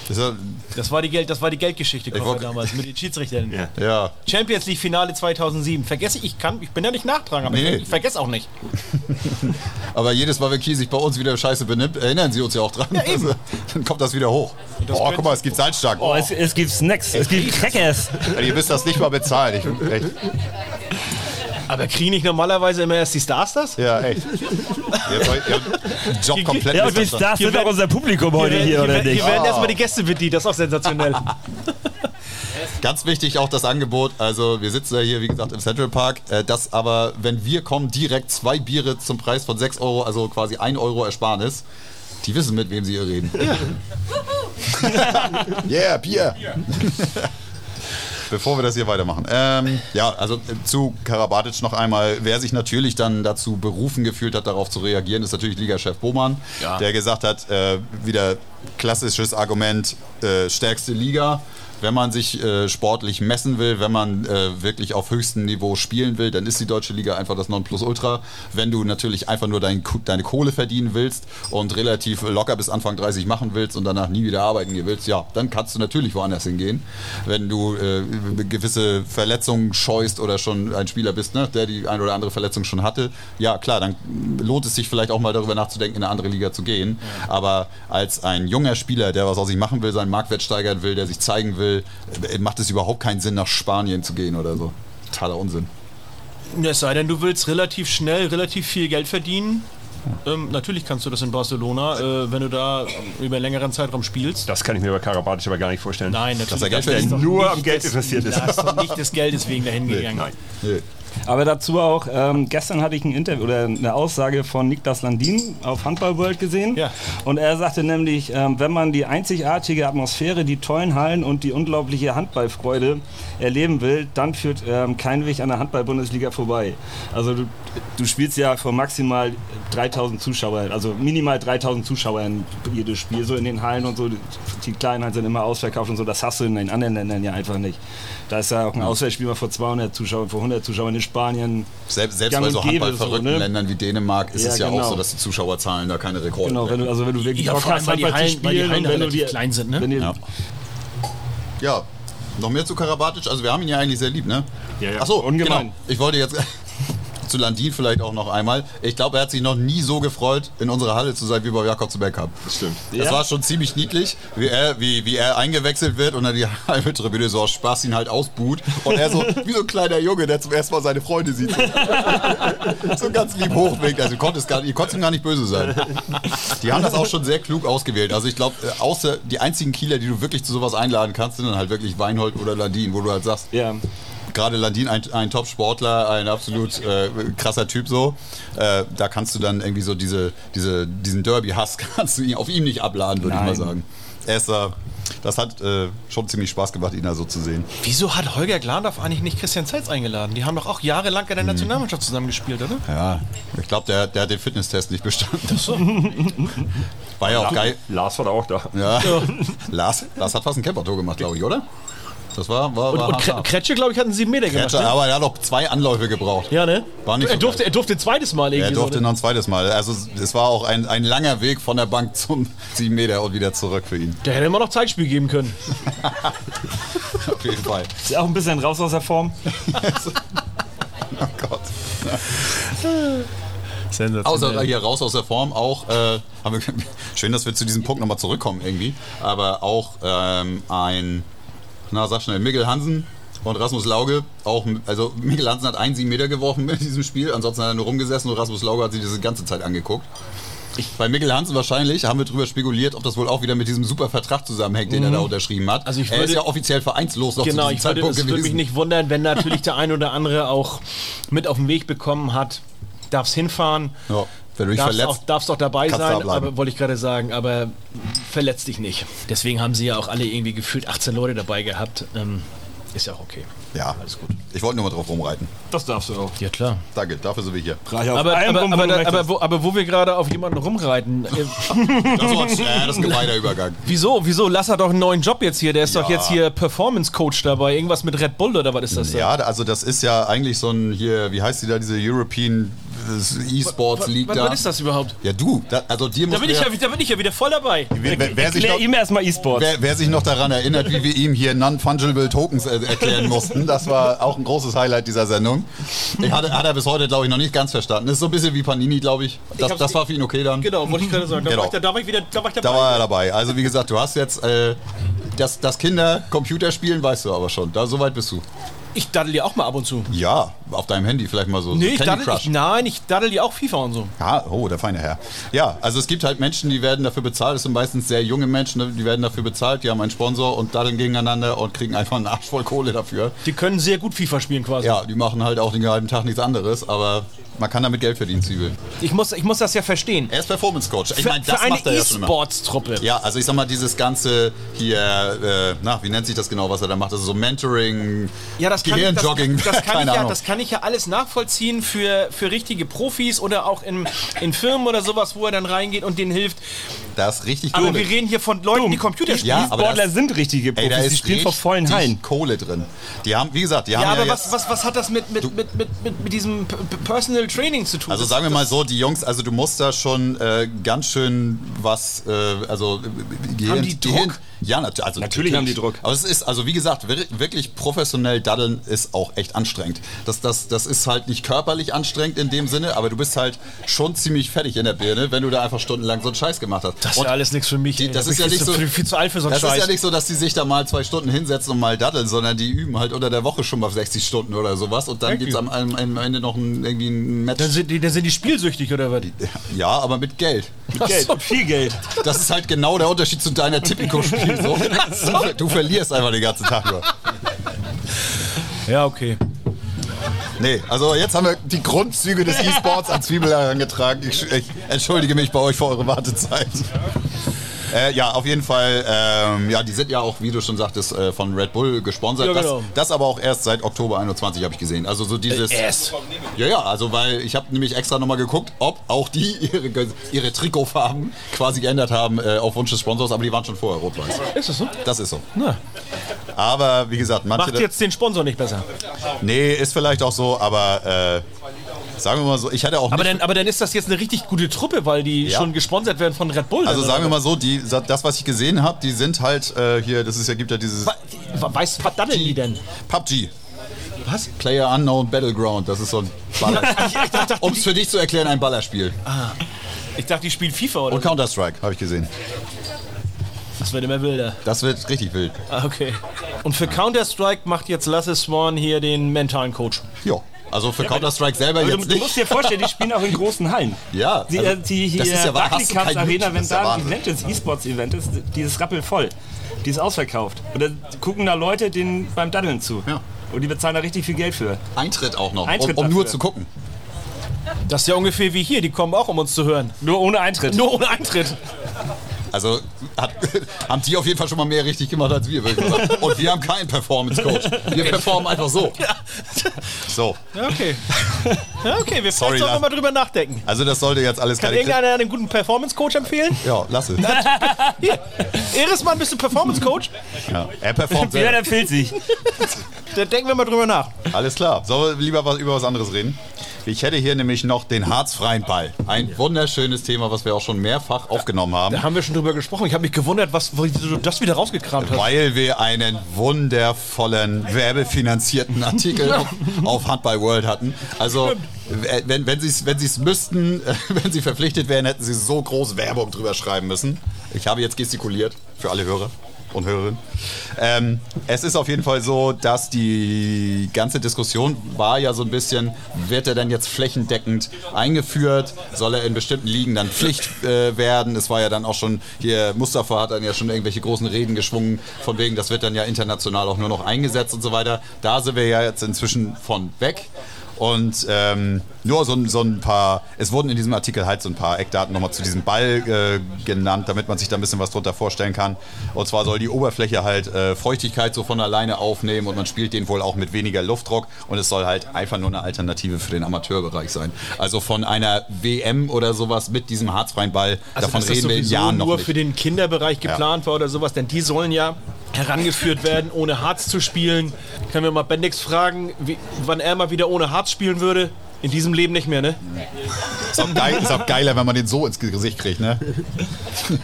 Das ja, Das war die, Geld, das war die Geldgeschichte wollt- damals mit den Schiedsrichtern. Ja. ja, Champions League Finale 2007. Vergesse ich, ich kann, ich bin ja nicht nachtragen, aber Nee. ich, ich vergesse auch nicht. aber jedes Mal, wenn Kiel sich bei uns wieder scheiße benimmt, erinnern sie uns ja auch dran. eben. Also, dann kommt das wieder hoch. das oh, guck mal, es gibt Salzstangen. Oh, es, es gibt Snacks, es gibt Crackers. Ja, ihr müsst das nicht mal bezahlen. Ich, echt. Aber kriegen nicht normalerweise immer erst die Stars das? Ja, echt. Job komplett Ja, und die. Stars sind auch unser Publikum heute hier, oder nicht? hier werden erstmal die Gäste bedient, das ist auch sensationell. Ganz wichtig auch das Angebot. Also wir sitzen ja hier, wie gesagt, im Central Park. Äh, Das aber, wenn wir kommen, direkt zwei Biere zum Preis von 6 Euro, also quasi 1 Euro Ersparnis. Die wissen, mit wem sie hier reden. yeah, Bier. Bevor wir das hier weitermachen. Ähm, ja, also äh, zu Karabatic noch einmal. Wer sich natürlich dann dazu berufen gefühlt hat, darauf zu reagieren, ist natürlich Ligachef Bohmann, Ja. der gesagt hat, äh, wieder klassisches Argument, äh, stärkste Liga. Wenn man sich äh, sportlich messen will, wenn man äh, wirklich auf höchstem Niveau spielen will, dann ist die deutsche Liga einfach das Nonplusultra. Wenn du natürlich einfach nur dein, deine Kohle verdienen willst und relativ locker bis Anfang 30 machen willst und danach nie wieder arbeiten gehen willst, ja, dann kannst du natürlich woanders hingehen. Wenn du äh, gewisse Verletzungen scheust oder schon ein Spieler bist, ne, der die ein oder andere Verletzung schon hatte, ja klar, dann lohnt es sich vielleicht auch mal darüber nachzudenken, in eine andere Liga zu gehen. Aber als ein junger Spieler, der was aus sich machen will, seinen Marktwert steigern will, der sich zeigen will, äh, macht es überhaupt keinen Sinn, nach Spanien zu gehen oder so. Totaler Unsinn. Es sei denn, du willst relativ schnell, relativ viel Geld verdienen. Ähm, natürlich kannst du das in Barcelona, äh, wenn du da über einen längeren Zeitraum spielst. Das kann ich mir bei Karabatic aber gar nicht vorstellen. Nein, natürlich. er Geld das Nur nicht am Geld des- interessiert ist. Das ist doch nicht des Geldes wegen dahin gegangen. Nein. Nee. Aber dazu auch, ähm, gestern hatte ich ein Interview oder eine Aussage von Niklas Landin auf Handball World gesehen. Ja. Und er sagte nämlich, ähm, wenn man die einzigartige Atmosphäre, die tollen Hallen und die unglaubliche Handballfreude erleben will, dann führt ähm, kein Weg an der Handball-Bundesliga vorbei. Also du, du spielst ja vor maximal 3000 Zuschauern, also minimal 3000 Zuschauern jedes Spiel, so in den Hallen und so. Die kleinen Hallen sind immer ausverkauft und so. Das hast du in den anderen Ländern ja einfach nicht. Da ist ja auch ein Auswärtsspiel mal vor 200 Zuschauern, vor 100 Zuschauern Spanien. Selbst, selbst gang bei so handballverrückten so, ne? Ländern wie Dänemark ist Ja, es ja genau. auch so, dass die Zuschauerzahlen da keine Rekorde Genau, wenn du, also wenn du wirklich Ja, Bock vor allem, hast, weil die Handball zu die spielen wenn du relativ dir, klein sind, ne? Ja. Ja, noch mehr zu Karabatic. Also wir haben ihn ja eigentlich sehr lieb, ne? Ja, ja. Achso, Ungemein. genau. Ich wollte jetzt zu Landin vielleicht auch noch einmal. Ich glaube, er hat sich noch nie so gefreut, in unserer Halle zu sein, wie bei Jakob zu Beckham. Das stimmt. Das Ja. war schon ziemlich niedlich, wie er, wie, wie er eingewechselt wird und dann die halbe Tribüne so aus Spaß ihn halt ausbuht. Und er so, wie so ein kleiner Junge, der zum ersten Mal seine Freunde sieht. so ganz lieb hochwinkt. Also, ihr konntest, gar, ihr konntest ihm gar nicht böse sein. Die haben das auch schon sehr klug ausgewählt. Also, ich glaube, außer die einzigen Kieler, die du wirklich zu sowas einladen kannst, sind dann halt wirklich Weinhold oder Landin, wo du halt sagst, ja. Gerade Landin, ein, ein Top-Sportler, ein absolut äh, krasser Typ so. Äh, da kannst du dann irgendwie so diese, diese, diesen Derby-Hass kannst du ihn- auf ihm nicht abladen, würde ich mal sagen. Er ist da, das hat äh, schon ziemlich Spaß gemacht, ihn da so zu sehen. Wieso hat Holger Glandorf eigentlich nicht Christian Zeitz eingeladen? Die haben doch auch jahrelang in der Nationalmannschaft zusammengespielt, oder? Ja, ich glaube, der, der hat den Fitnesstest nicht bestanden. War ja auch geil. Lars war da auch da. Ja. Lars, Lars hat fast ein Campertor gemacht, glaube ich, oder? Das war, war, Und, war und Kre. Kretsche, glaube ich, hat einen 7 Meter gemacht. Kretscher, Ne? aber er hat noch zwei Anläufe gebraucht. Ja, ne? War nicht er, so durfte, geil. er durfte ein zweites Mal Er irgendwie. durfte so, noch ein zweites Mal. Also es war auch ein, ein langer Weg von der Bank zum 7 Meter und wieder zurück für ihn. Der hätte immer noch Zeitspiel geben können. Auf jeden Fall. Ist ja auch ein bisschen raus aus der Form. Oh Gott. Außer hier raus aus der Form auch, äh, haben wir, schön, dass wir zu diesem Punkt nochmal zurückkommen irgendwie, aber auch ähm, ein, na sag schnell, Mikkel Hansen und Rasmus Lauge, auch, also Mikkel Hansen hat einen 7 Meter geworfen in diesem Spiel, ansonsten hat er nur rumgesessen und Rasmus Lauge hat sich diese ganze Zeit angeguckt. Bei Mikkel Hansen wahrscheinlich haben wir drüber spekuliert, ob das wohl auch wieder mit diesem super Vertrag zusammenhängt, den er da unterschrieben hat. Also ich er ist würde- ja offiziell vereinslos noch Genau, zu ich diesem würde, Zeitpunkt es würde mich nicht wundern, wenn natürlich der ein oder andere auch mit auf den Weg bekommen hat, darf's hinfahren. Ja, wenn du dich Darfst verletzt, auch, darfst auch dabei da sein, bleiben. aber wollte ich gerade sagen, aber verletz dich nicht. Deswegen haben sie ja auch alle irgendwie gefühlt 18 Leute dabei gehabt. Ähm, ist ja auch okay. ja, Alles gut. ich wollte nur mal drauf rumreiten. Das darfst du auch. Ja, klar. Danke, dafür sind wir hier. Reich auf Aber, aber, aber, da, aber, wo, aber wo wir gerade auf jemanden rumreiten, äh, Das, war, ja, das ist ein gemeiner Übergang. wieso, wieso, lass er doch einen neuen Job jetzt hier, der ist doch Ja. jetzt hier Performance Coach dabei, irgendwas mit Red Bull oder was ist das denn? Ja, also das ist ja eigentlich so ein hier, wie heißt die da, diese European äh, E-Sports League was, da. was ist das überhaupt? Ja, du, da, also dir muss Da bin, ich ja, da bin ich ja wieder voll dabei. wer, wer, wer, sich noch, ihm erstmal E-Sports. wer, wer sich noch daran erinnert, wie wir ihm hier Non-Fungible Tokens äh, erklären mussten, das war auch ein großes Highlight dieser Sendung. Ich hatte, hat er bis heute, glaube ich, noch nicht ganz verstanden. Das ist so ein bisschen wie Panini, glaube ich. Das, hab's- das war für ihn okay dann. Genau, wollte ich gerade sagen. Da, Genau. war ich, da, da war ich wieder da war ich dabei. Da war er dabei. Also wie gesagt, du hast jetzt äh, das, das Kinder Computer spielen, weißt du aber schon. Da so weit bist du. Ich daddel die auch mal ab und zu. Ja, auf deinem Handy vielleicht mal so. Nee, so ich daddel, ich, nein, ich daddel die auch FIFA und so. Ja, oh, der feine Herr. Ja, also es gibt halt Menschen, die werden dafür bezahlt. Das sind meistens sehr junge Menschen, ne? die werden dafür bezahlt. Die haben einen Sponsor und daddeln gegeneinander und kriegen einfach einen Arsch voll Kohle dafür. Die können sehr gut FIFA spielen quasi. Ja, die machen halt auch den halben Tag nichts anderes, aber man kann damit Geld verdienen, Zwiebel. Ich, muss, ich muss das ja verstehen. Er ist Performance Coach. Ich Für, meine, für das eine macht er ja schon immer. E-Sports-Truppe. Ja, also ich sag mal, dieses ganze hier, äh, na, wie nennt sich das genau, was er da macht? Also so Mentoring, Ja, das kann, das, Gehirnjogging, das, kann ich keine ja, Ahnung. das kann ich ja alles nachvollziehen für, für richtige Profis oder auch in, in Firmen oder sowas, wo er dann reingeht und denen hilft. das ist richtig Aber Kohle. wir reden hier von Leuten, die Computer spielen. Ja, aber Sportler das- sind richtige Ey, da Profis, die ist spielen vor vollen Hallen. Kohle drin. Die haben, wie gesagt, die haben Ja, ja, aber was, was, was hat das mit, mit, mit, mit, mit, mit diesem P- P- Personal Training zu tun? Also Das- sagen wir das- mal so, die Jungs, also du musst da schon äh, ganz schön was, äh, also äh, Gehirn, Haben die Druck? Gehirn, ja, nat also Natürlich haben die Druck. Aber es ist, also wie gesagt, wir- wirklich professionell daddeln ist auch echt anstrengend. Das, das, das ist halt nicht körperlich anstrengend in dem Sinne, aber du bist halt schon ziemlich fertig in der Birne, wenn du da einfach stundenlang so einen Scheiß gemacht hast. Das ist ja alles nichts für mich. die, das Da ist ja ich nicht viel so, zu, viel zu alt für so einen das Scheiß. ist ja nicht so, dass die sich da mal zwei Stunden hinsetzen und mal daddeln, sondern die üben halt unter der Woche schon mal 60 Stunden oder sowas und dann Thank gibt es am, am Ende noch ein, irgendwie ein Match. dann, sind die, dann sind die spielsüchtig oder was? Ja, aber mit Geld. Geld, viel Geld. Das ist halt genau der Unterschied zu deiner Tipico-Spiel. So. Du, du verlierst einfach den ganzen Tag nur. Ja, okay. Nee, also jetzt haben wir die Grundzüge des E-Sports an Zwiebel herangetragen. Ich, ich entschuldige mich bei euch für eure Wartezeit. Äh, ja, auf jeden Fall. Ähm, ja, die sind ja auch, wie du schon sagtest, äh, von Red Bull gesponsert. Ja, genau. das, das aber auch erst seit Oktober 21 habe ich gesehen. Also so dieses. Äh, erst? Ja, ja, also weil ich habe nämlich extra nochmal geguckt, ob auch die ihre, ihre Trikotfarben quasi geändert haben äh, auf Wunsch des Sponsors, aber die waren schon vorher rot-weiß. Ist das so? Das ist so. Na, Aber wie gesagt, manche. macht jetzt den Sponsor nicht besser. Nee, ist vielleicht auch so, aber äh, sagen wir mal so, ich hatte auch Aber dann, aber dann ist das jetzt eine richtig gute Truppe, weil die Ja. schon gesponsert werden von Red Bull. also dann, sagen wir oder mal so, die, das was ich gesehen habe, die sind halt äh, hier, das ist ja gibt ja dieses was? Wa- Weißt du, was daddeln die denn? PUBG. Was? Player Unknown Battleground, das ist so ein Baller. Ich dachte, Um es für dich zu erklären, ein Ballerspiel. ich dachte, die spielen FIFA oder Und so. Counter-Strike, habe ich gesehen. Das wird immer wilder. Das wird richtig wild. Ah, okay. Und für Counter-Strike macht jetzt Lasse Swan hier den mentalen Coach. Ja. Also für Counter-Strike selber Aber du, jetzt du musst nicht. dir vorstellen, die spielen auch in großen Hallen. Ja, Die, also, äh, die hier das ist ja wahr, hast du Barclaycard kein Arena, wenn das ist ja da ein. Event ist, E-Sports-Event ist, die ist rappelvoll. Die ist ausverkauft. Und dann gucken da Leute denen beim Daddeln zu. Ja. Und die bezahlen da richtig viel Geld für. Eintritt auch noch, Eintritt um, um nur zu gucken. Das ist ja ungefähr wie hier, die kommen auch, um uns zu hören. Nur ohne Eintritt. Nur ohne Eintritt. Also hat, haben die auf jeden Fall schon mal mehr richtig gemacht als wir. würde ich sagen. Und wir haben keinen Performance-Coach. Wir performen einfach so. So, Ja, okay. Ja, okay, wir Sorry, sollten wir Lars. mal drüber nachdenken. also das sollte jetzt alles Kann irgendeiner einen guten Performance-Coach empfehlen? Ja, lasse. Hier, Erismann, bist du Performance-Coach? Ja, er performt Ja, selber. der fehlt sich. Da denken wir mal drüber nach. Alles klar. Sollen wir lieber was, über was anderes reden? Ich hätte hier nämlich noch den harzfreien Ball. Ein wunderschönes Thema, was wir auch schon mehrfach aufgenommen haben. Da haben wir schon drüber gesprochen. Ich habe mich gewundert, was, wo du das wieder rausgekramt hast. Weil wir einen wundervollen, werbefinanzierten Artikel auf, auf Handball World hatten. Also, wenn, wenn sie es wenn sie's müssten, wenn sie verpflichtet wären, hätten sie so groß Werbung drüber schreiben müssen. Ich habe jetzt gestikuliert für alle Hörer und Hörerinnen. Ähm, es ist auf jeden Fall so, dass die ganze Diskussion war ja so ein bisschen, wird er denn jetzt flächendeckend eingeführt? Soll er in bestimmten Ligen dann Pflicht äh, werden? Es war ja dann auch schon, hier Mustafa hat dann ja schon irgendwelche großen Reden geschwungen, von wegen, das wird dann ja international auch nur noch eingesetzt und so weiter. Da sind wir ja jetzt inzwischen von weg. Und ähm, nur so, ein- so ein paar, es wurden in diesem Artikel halt so ein paar Eckdaten nochmal zu diesem Ball äh, genannt, damit man sich da ein bisschen was drunter vorstellen kann. Und zwar soll die Oberfläche halt äh, Feuchtigkeit so von alleine aufnehmen und man spielt den wohl auch mit weniger Luftdruck und es soll halt einfach nur eine Alternative für den Amateurbereich sein. Also von einer WM oder sowas mit diesem harzfreien Ball, davon dass das reden wir in Jahren noch nur nicht. für den Kinderbereich geplant war oder sowas, denn die sollen ja herangeführt werden, ohne Harz zu spielen. Können wir mal Bendix fragen, wie, wann er mal wieder ohne Harz spielen würde? In diesem Leben nicht mehr, ne? Ist auch, geil, ist auch geiler, wenn man den so ins Gesicht kriegt, ne?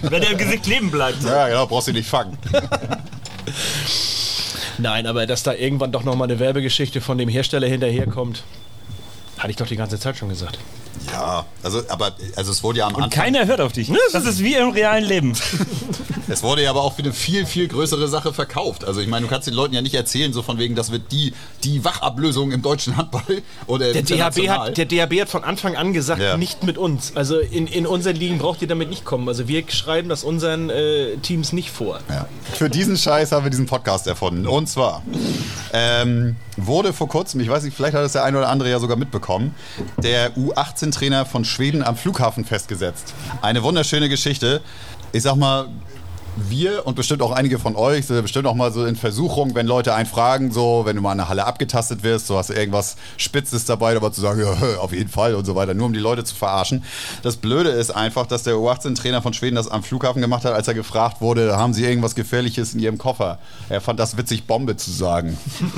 Wenn der im Gesicht kleben bleibt. Ja, genau, brauchst du nicht fangen. Nein, aber dass da irgendwann doch nochmal eine Werbegeschichte von dem Hersteller hinterherkommt, hatte ich doch die ganze Zeit schon gesagt. Ja, also, aber also es wurde ja am Und Anfang. keiner hört auf dich. Das ist wie im realen Leben. Es wurde ja aber auch für eine viel, viel größere Sache verkauft. Also ich meine, du kannst den Leuten ja nicht erzählen, so von wegen, das wird die, die Wachablösung im deutschen Handball oder Der DHB, hat, der DHB hat von Anfang an gesagt, Ja. nicht mit uns. Also in, in unseren Ligen braucht ihr damit nicht kommen. Also wir schreiben das unseren äh, Teams nicht vor. ja. Für diesen Scheiß haben wir diesen Podcast erfunden. Und zwar ähm, wurde vor kurzem, ich weiß nicht, vielleicht hat es der eine oder andere ja sogar mitbekommen, der U18-Trainer von Schweden am Flughafen festgesetzt. Eine wunderschöne Geschichte. Ich sag mal, wir und bestimmt auch einige von euch sind bestimmt auch mal so in Versuchung, wenn Leute einen fragen, so, wenn du mal in der Halle abgetastet wirst, so hast du irgendwas Spitzes dabei, aber zu sagen, ja, auf jeden Fall und so weiter, nur um die Leute zu verarschen. Das Blöde ist einfach, dass der U18-Trainer von Schweden das am Flughafen gemacht hat, als er gefragt wurde, haben sie irgendwas Gefährliches in ihrem Koffer? Er fand das witzig, Bombe zu sagen.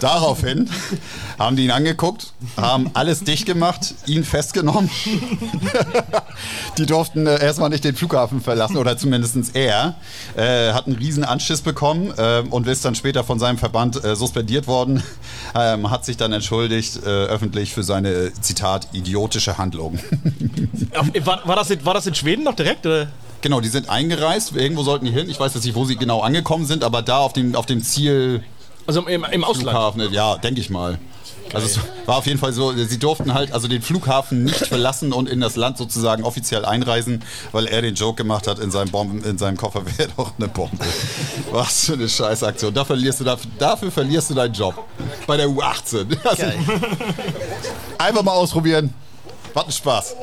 Daraufhin haben die ihn angeguckt, haben alles dicht gemacht, ihn festgenommen. die durften äh, erstmal nicht den Flughafen verlassen, oder zumindest er. Äh, hat einen riesen Anschiss bekommen äh, und ist dann später von seinem Verband äh, suspendiert worden. Ähm, hat sich dann entschuldigt äh, öffentlich für seine, Zitat, idiotische Handlung. War, war, das, in- war das in Schweden noch direkt? Oder? genau, die sind eingereist, irgendwo sollten die hin. Ich weiß jetzt nicht, wo sie genau angekommen sind, aber da auf dem, auf dem Ziel Also im, im Ausland. Flughafen, ja, denke ich mal. Also es war auf jeden Fall so, sie durften halt also den Flughafen nicht verlassen und in das Land sozusagen offiziell einreisen, weil er den Joke gemacht hat, in seinem, Bomben, in seinem Koffer wäre doch eine Bombe. Was für eine Scheißaktion. Da verlierst du, dafür, dafür verlierst du deinen Job. Bei der U18. Also, einfach mal ausprobieren. Was ein Spaß.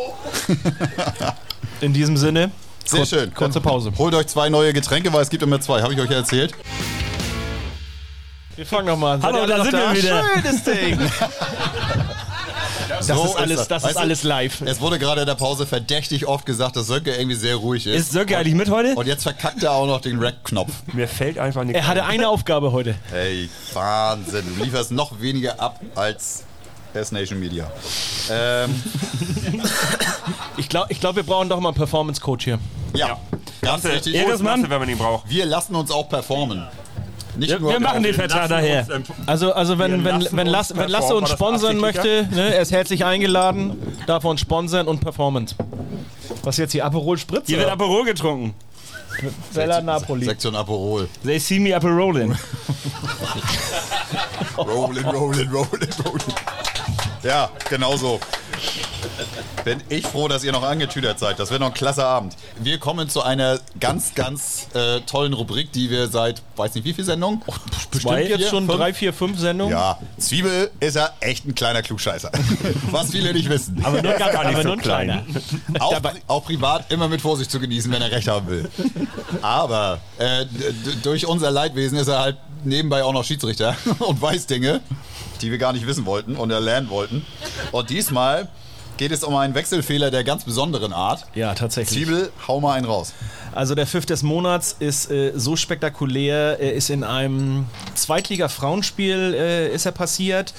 In diesem Sinne, Sehr kurz- schön. kurze Pause. Holt euch zwei neue Getränke, weil es gibt immer zwei. Habe ich euch ja erzählt. Wir fangen nochmal an. Hallo, da sind wir wieder. Schönes Ding. Das So ist alles, das. das Weißt ist du, alles live. Es wurde gerade in der Pause verdächtig oft gesagt, dass Sönke irgendwie sehr ruhig ist. Ist Söcke eigentlich mit heute? und jetzt verkackt er auch noch den Rack-Knopf. Mir fällt einfach nichts Er hatte ein. eine Aufgabe heute. Hey, Wahnsinn. Du lieferst noch weniger ab als S-Nation Media. Ähm, Ich glaube, ich glaub, wir brauchen doch mal einen Performance-Coach hier. ja, ganz Lasse, richtig. Lasse, wenn man ihn braucht. Wir lassen uns auch performen. Nicht Wir, nur wir machen den. Vertrag daher. Also, also wenn, wenn, wenn, uns Lasse, wenn Lasse uns sponsern möchte, ne, er ist herzlich eingeladen, darf uns sponsern und Performance. Was jetzt hier Aperol Spritz? Hier wird? Aperol getrunken. Bella Napoli. Sektion Aperol. They see me Aperolin. Rolling, rolling, rolling, rolling. Ja, genau so. Bin ich froh, dass ihr noch angetüdert seid. Das wird noch ein klasse Abend. Wir kommen zu einer ganz, ganz äh, tollen Rubrik, die wir seit, weiß nicht wie viel Sendungen? Bestimmt Zwei, jetzt vier, schon fünf? drei, vier, fünf Sendungen. Ja, Zwiebel ist ja echt ein kleiner Klugscheißer. Was viele nicht wissen. Aber nur, gar nicht aber so nur ein klein. kleiner. Auch, auch privat immer mit Vorsicht zu genießen, wenn er recht haben will. Aber äh, durch unser Leidwesen ist er halt nebenbei auch noch Schiedsrichter und weiß Dinge, die wir gar nicht wissen wollten und erlernen wollten. Und diesmal geht es um einen Wechselfehler der ganz besonderen Art. Ja, tatsächlich. Zwiebel, hau mal einen raus. Also der Pfiff des Monats ist äh, so spektakulär. Er ist in einem Zweitliga-Frauenspiel äh, ist er passiert.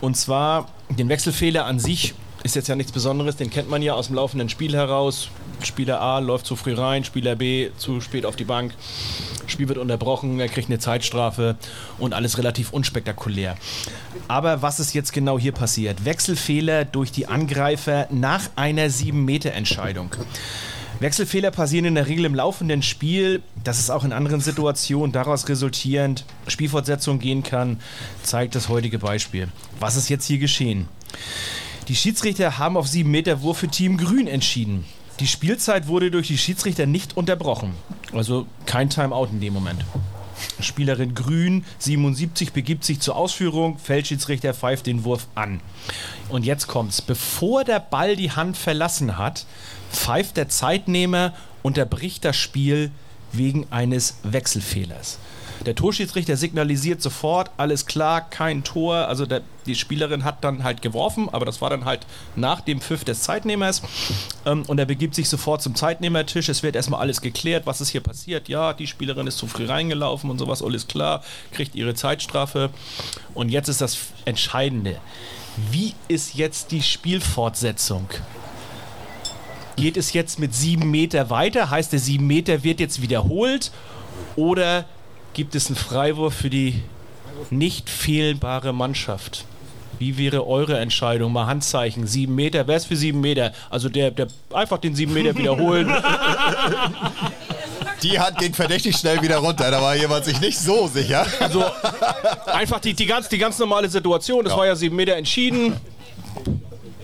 Und zwar den Wechselfehler an sich ist jetzt ja nichts Besonderes. Den kennt man ja aus dem laufenden Spiel heraus. Spieler A läuft zu früh rein, Spieler B zu spät auf die Bank. Spiel wird unterbrochen, er kriegt eine Zeitstrafe und alles relativ unspektakulär. Aber was ist jetzt genau hier passiert? Wechselfehler durch die Angreifer nach einer 7-Meter-Entscheidung. Wechselfehler passieren in der Regel im laufenden Spiel. Dass es auch in anderen Situationen daraus resultierend Spielfortsetzung gehen kann, zeigt das heutige Beispiel. Was ist jetzt hier geschehen? Die Schiedsrichter haben auf 7 Meter Wurf für Team Grün entschieden. Die Spielzeit wurde durch die Schiedsrichter nicht unterbrochen. Also kein Timeout in dem Moment. Spielerin Grün 77 begibt sich zur Ausführung, Feldschiedsrichter pfeift den Wurf an. Und jetzt kommt's. Bevor der Ball die Hand verlassen hat, pfeift der Zeitnehmer, unterbricht das Spiel wegen eines Wechselfehlers. Der Torschiedsrichter signalisiert sofort, alles klar, kein Tor. Also der, die Spielerin hat dann halt geworfen, aber das war dann halt nach dem Pfiff des Zeitnehmers. Ähm, und er begibt sich sofort zum Zeitnehmertisch. Es wird erstmal alles geklärt, was ist hier passiert. Ja, die Spielerin ist zu früh reingelaufen und sowas, alles klar, kriegt ihre Zeitstrafe. Und jetzt ist das Entscheidende. Wie ist jetzt die Spielfortsetzung? Geht es jetzt mit sieben Meter weiter? Heißt der sieben Meter wird jetzt wiederholt? Oder gibt es einen Freiwurf für die nicht fehlbare Mannschaft? Wie wäre eure Entscheidung? Mal Handzeichen, sieben Meter. Wer ist für sieben Meter? Also der, der einfach den sieben Meter wiederholen. Die Hand ging verdächtig schnell wieder runter. Da war jemand sich nicht so sicher. Also einfach die, die, ganz, die ganz normale Situation. Das Ja. war ja sieben Meter entschieden.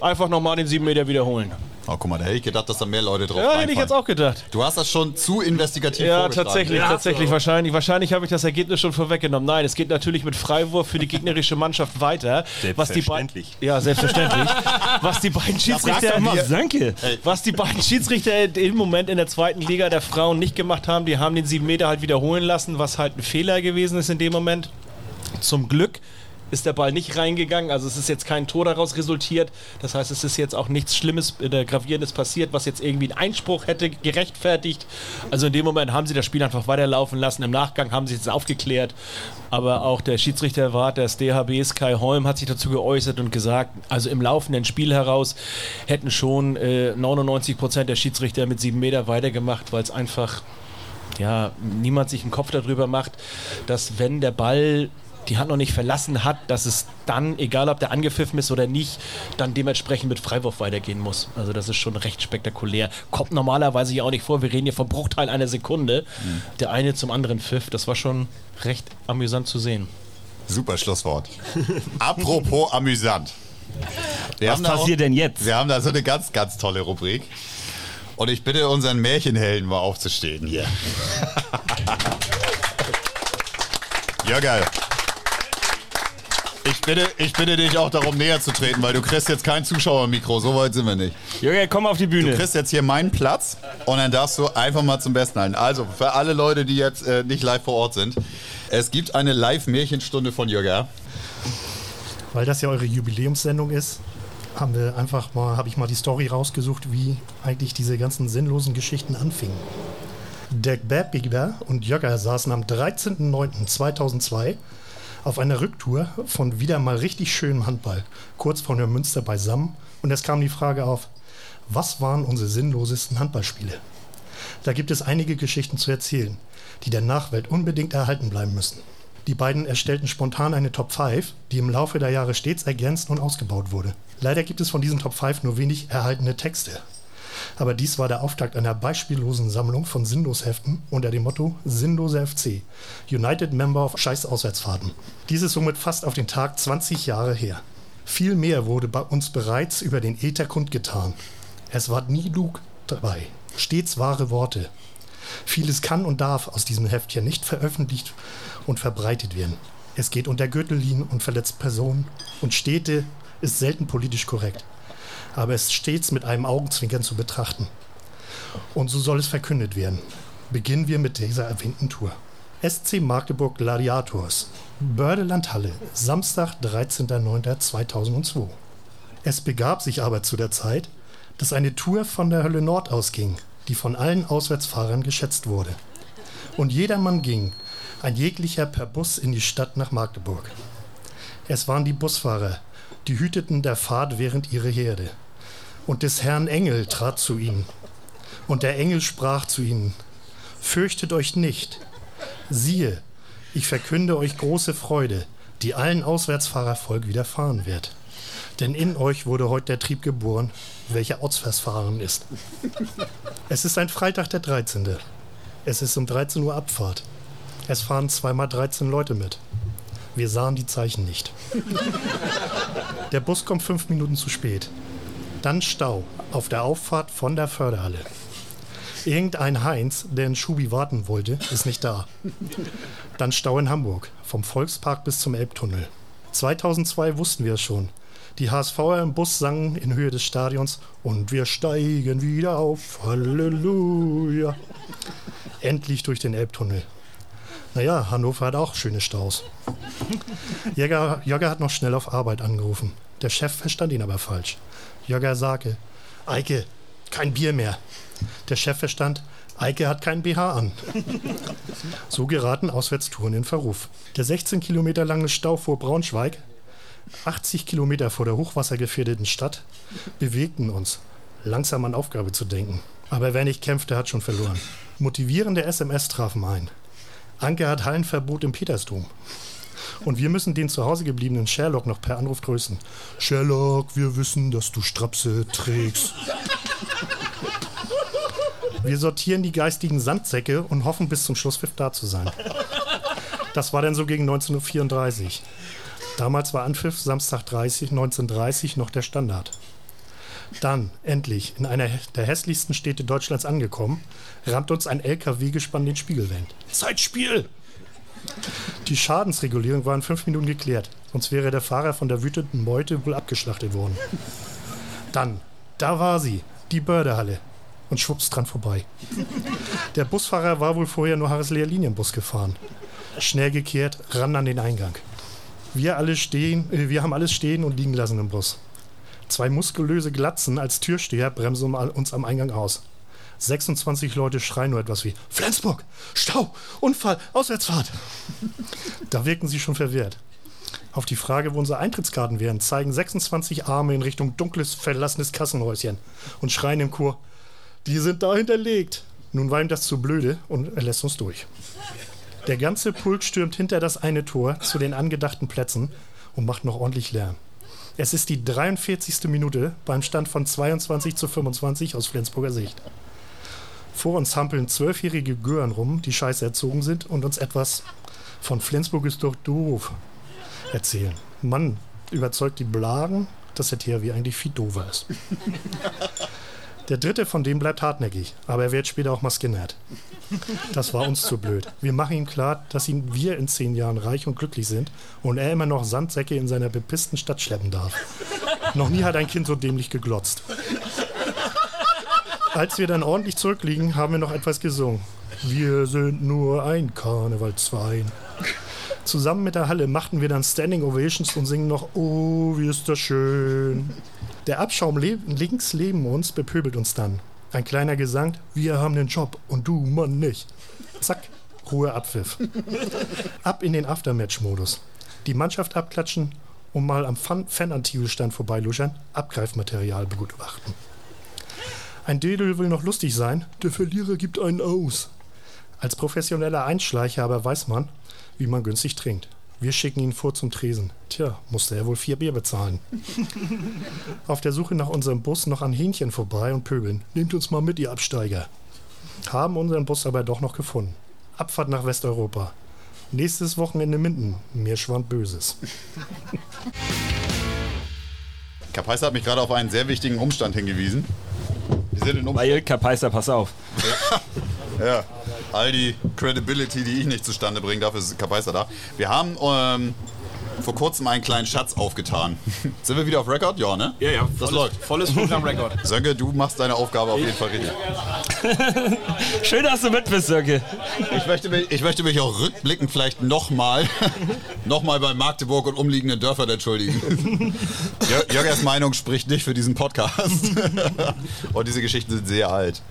Einfach nochmal den sieben Meter wiederholen. Oh, guck mal, da hätte ich gedacht, dass da mehr Leute drauf Ja, hätte ich jetzt auch gedacht. Du hast das schon zu investigativ Ja, tatsächlich, Ja, tatsächlich. Wahrscheinlich, wahrscheinlich habe ich das Ergebnis schon vorweggenommen. Nein, es geht natürlich mit Freiwurf für die gegnerische Mannschaft weiter. Was die beiden, Selbstverständlich. ja, selbstverständlich. was die beiden Schiedsrichter, Mal Sönke. was die beiden Schiedsrichter im Moment in der zweiten Liga der Frauen nicht gemacht haben, die haben den sieben Meter halt wiederholen lassen, was halt ein Fehler gewesen ist in dem Moment. Zum Glück ist der Ball nicht reingegangen, also es ist jetzt kein Tor daraus resultiert. Das heißt, es ist jetzt auch nichts Schlimmes oder Gravierendes passiert, was jetzt irgendwie einen Einspruch hätte gerechtfertigt. Also in dem Moment haben sie das Spiel einfach weiterlaufen lassen. Im Nachgang haben sie es aufgeklärt. Aber auch der Schiedsrichterwart des DHBs Kai Holm hat sich dazu geäußert und gesagt, also im laufenden Spiel heraus hätten schon äh, 99 Prozent der Schiedsrichter mit sieben Meter weitergemacht, weil es einfach ja, niemand sich einen Kopf darüber macht, dass wenn der Ball die Hand noch nicht verlassen hat, dass es dann, egal ob der angepfiffen ist oder nicht, dann dementsprechend mit Freiwurf weitergehen muss. Also das ist schon recht spektakulär. Kommt normalerweise ja auch nicht vor. Wir reden hier vom Bruchteil einer Sekunde. Der eine zum anderen pfiff. Das war schon recht amüsant zu sehen. Super Schlusswort. Apropos amüsant. Wir Was passiert da, denn jetzt? Wir haben da so eine ganz, ganz tolle Rubrik. Und ich bitte unseren Märchenhelden mal aufzustehen hier. ja, geil. Ich bitte, ich bitte dich auch darum näher zu treten, weil du kriegst jetzt kein Zuschauermikro, so weit sind wir nicht. Jürgen, komm auf die Bühne. Du kriegst jetzt hier meinen Platz und dann darfst du einfach mal zum Besten halten. Also, für alle Leute, die jetzt äh, nicht live vor Ort sind, es gibt eine Live-Märchenstunde von Jürgen. Weil das ja eure Jubiläumssendung ist, haben wir einfach mal, habe ich mal die Story rausgesucht, wie eigentlich diese ganzen sinnlosen Geschichten anfingen. Dirk Berbiger und Jögger saßen am 13.09.2002 auf einer Rücktour von wieder mal richtig schönem Handball, kurz vor Neumünster beisammen. Und es kam die Frage auf, was waren unsere sinnlosesten Handballspiele? Da gibt es einige Geschichten zu erzählen, die der Nachwelt unbedingt erhalten bleiben müssen. Die beiden erstellten spontan eine Top 5, die im Laufe der Jahre stets ergänzt und ausgebaut wurde. Leider gibt es von diesen Top 5 nur wenig erhaltene Texte. Aber dies war der Auftakt einer beispiellosen Sammlung von Sinnlosheften unter dem Motto Sinnlose FC, United Member of Scheiß Auswärtsfahrten. Dies ist somit fast auf den Tag 20 Jahre her. Viel mehr wurde bei uns bereits über den Äther kundgetan. Es war nie Lug dabei, stets wahre Worte. Vieles kann und darf aus diesem Heftchen nicht veröffentlicht und verbreitet werden. Es geht unter Gürtellinien und verletzt Personen und Städte ist selten politisch korrekt aber es stets mit einem Augenzwinkern zu betrachten. Und so soll es verkündet werden. Beginnen wir mit dieser erwähnten Tour. SC Magdeburg Gladiators, Bördelandhalle, Samstag, 13.09.2002. Es begab sich aber zu der Zeit, dass eine Tour von der Hölle Nord ausging, die von allen Auswärtsfahrern geschätzt wurde. Und jedermann ging, ein jeglicher per Bus in die Stadt nach Magdeburg. Es waren die Busfahrer, die hüteten der Fahrt während ihrer Herde. Und des Herrn Engel trat zu ihnen. Und der Engel sprach zu ihnen, Fürchtet euch nicht. Siehe, ich verkünde euch große Freude, die allen Auswärtsfahrervolk widerfahren wird. Denn in euch wurde heute der Trieb geboren, welcher Ortsversfahren ist. Es ist ein Freitag der 13. Es ist um 13 Uhr Abfahrt. Es fahren zweimal 13 Leute mit. Wir sahen die Zeichen nicht. Der Bus kommt fünf Minuten zu spät. Dann Stau auf der Auffahrt von der Förderhalle. Irgendein Heinz, der in Schubi warten wollte, ist nicht da. Dann Stau in Hamburg, vom Volkspark bis zum Elbtunnel. 2002 wussten wir es schon. Die HSVer im Bus sangen in Höhe des Stadions und wir steigen wieder auf. Halleluja. Endlich durch den Elbtunnel. Naja, Hannover hat auch schöne Staus. Jäger, Jäger hat noch schnell auf Arbeit angerufen. Der Chef verstand ihn aber falsch. Jäger sagte, Eike, kein Bier mehr. Der Chef verstand, Eike hat keinen BH an. So geraten Auswärtstouren in Verruf. Der 16 Kilometer lange Stau vor Braunschweig, 80 Kilometer vor der hochwassergefährdeten Stadt, bewegten uns, langsam an Aufgabe zu denken. Aber wer nicht kämpfte, hat schon verloren. Motivierende SMS trafen ein. Anke hat Hallenverbot im Petersdom. Und wir müssen den zu Hause gebliebenen Sherlock noch per Anruf grüßen. Sherlock, wir wissen, dass du Strapse trägst. Wir sortieren die geistigen Sandsäcke und hoffen, bis zum Schlusspfiff da zu sein. Das war dann so gegen 19.34 Uhr. Damals war Anpfiff Samstag 30, 1930 noch der Standard. Dann, endlich, in einer der hässlichsten Städte Deutschlands angekommen, rammt uns ein LKW-Gespann den Spiegelwand. Zeitspiel! Die Schadensregulierung war in fünf Minuten geklärt, sonst wäre der Fahrer von der wütenden Meute wohl abgeschlachtet worden. Dann, da war sie, die Bördehalle. Und schwupps dran vorbei. Der Busfahrer war wohl vorher nur Harrisleer Linienbus gefahren. Schnell gekehrt, ran an den Eingang. Wir alle stehen, äh, wir haben alles stehen und liegen lassen im Bus. Zwei muskulöse Glatzen als Türsteher bremsen uns am Eingang aus. 26 Leute schreien nur etwas wie Flensburg, Stau, Unfall, Auswärtsfahrt. Da wirken sie schon verwirrt. Auf die Frage, wo unsere Eintrittskarten wären, zeigen 26 Arme in Richtung dunkles, verlassenes Kassenhäuschen und schreien im Chor, die sind da hinterlegt. Nun war ihm das zu blöde und er lässt uns durch. Der ganze Pulk stürmt hinter das eine Tor zu den angedachten Plätzen und macht noch ordentlich Lärm. Es ist die 43. Minute beim Stand von 22 zu 25 aus Flensburger Sicht. Vor uns hampeln zwölfjährige Gören rum, die scheiße erzogen sind und uns etwas von Flensburg ist doch doof erzählen. Mann, überzeugt die Blagen, dass der THW eigentlich viel doofer ist. Der dritte von dem bleibt hartnäckig, aber er wird später auch mal Skinhead. Das war uns zu blöd. Wir machen ihm klar, dass ihn wir in zehn Jahren reich und glücklich sind und er immer noch Sandsäcke in seiner bepissten Stadt schleppen darf. Noch nie hat ein Kind so dämlich geglotzt. Als wir dann ordentlich zurückliegen, haben wir noch etwas gesungen. Wir sind nur ein Karnevalsverein. Zusammen mit der Halle machten wir dann Standing Ovations und singen noch Oh, wie ist das schön. Der Abschaum le links neben uns bepöbelt uns dann. Ein kleiner Gesang, wir haben den Job und du, Mann, nicht. Zack, Ruhe Abpfiff. Ab in den Aftermatch-Modus. Die Mannschaft abklatschen und mal am Fan-Antigelstand vorbeiluschern, Abgreifmaterial begutachten. Ein Dödel will noch lustig sein, der Verlierer gibt einen aus. Als professioneller Einschleicher aber weiß man, wie man günstig trinkt. Wir schicken ihn vor zum Tresen. Tja, musste er wohl vier Bier bezahlen. Auf der Suche nach unserem Bus noch an Hähnchen vorbei und pöbeln. Nehmt uns mal mit, ihr Absteiger. Haben unseren Bus aber doch noch gefunden. Abfahrt nach Westeuropa. Nächstes Wochenende Minden. Mir schwand Böses. Kapaiser hat mich gerade auf einen sehr wichtigen Umstand hingewiesen. Wir sind in Umstand. Weil, Kapaiser, pass auf. Ja, all die Credibility, die ich nicht zustande bringe, dafür ist Kapaiser da. Wir haben ähm, vor kurzem einen kleinen Schatz aufgetan. Sind wir wieder auf Record? Ja, ne? Ja, ja. Das läuft. Volles Programm-Record. Sönke, du machst deine Aufgabe auf jeden Fall richtig. Schön, dass du mit bist, Sönke. Ich möchte mich, ich möchte mich auch rückblickend vielleicht nochmal noch mal bei Magdeburg und umliegenden Dörfern entschuldigen. Jör- Jörgers Meinung spricht nicht für diesen Podcast. und diese Geschichten sind sehr alt.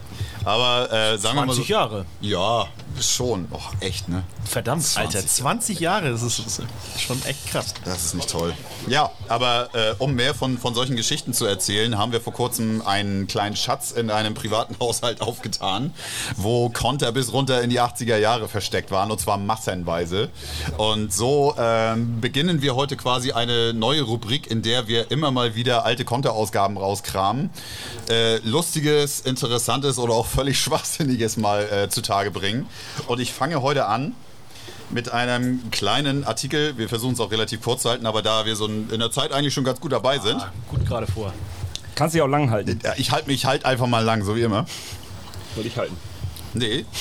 Aber äh, sagen wir mal so. 20 Jahre. Ja, schon. Och, echt, ne? Verdammt, 20 Alter, 20 Jahre, das ist, das ist schon echt krass. Das ist nicht toll. Ja, aber äh, um mehr von, von solchen Geschichten zu erzählen, haben wir vor kurzem einen kleinen Schatz in einem privaten Haushalt aufgetan, wo Konter bis runter in die 80er Jahre versteckt waren, und zwar massenweise. Und so ähm, beginnen wir heute quasi eine neue Rubrik, in der wir immer mal wieder alte Konterausgaben rauskramen, äh, lustiges, interessantes oder auch völlig schwachsinniges mal äh, zutage bringen. Und ich fange heute an mit einem kleinen Artikel. Wir versuchen es auch relativ kurz zu halten, aber da wir so in der Zeit eigentlich schon ganz gut dabei sind, Gut gerade vor. Kannst dich auch lang halten. ja, ich halte mich halt einfach mal lang, so wie immer. Soll ich halten? Nee.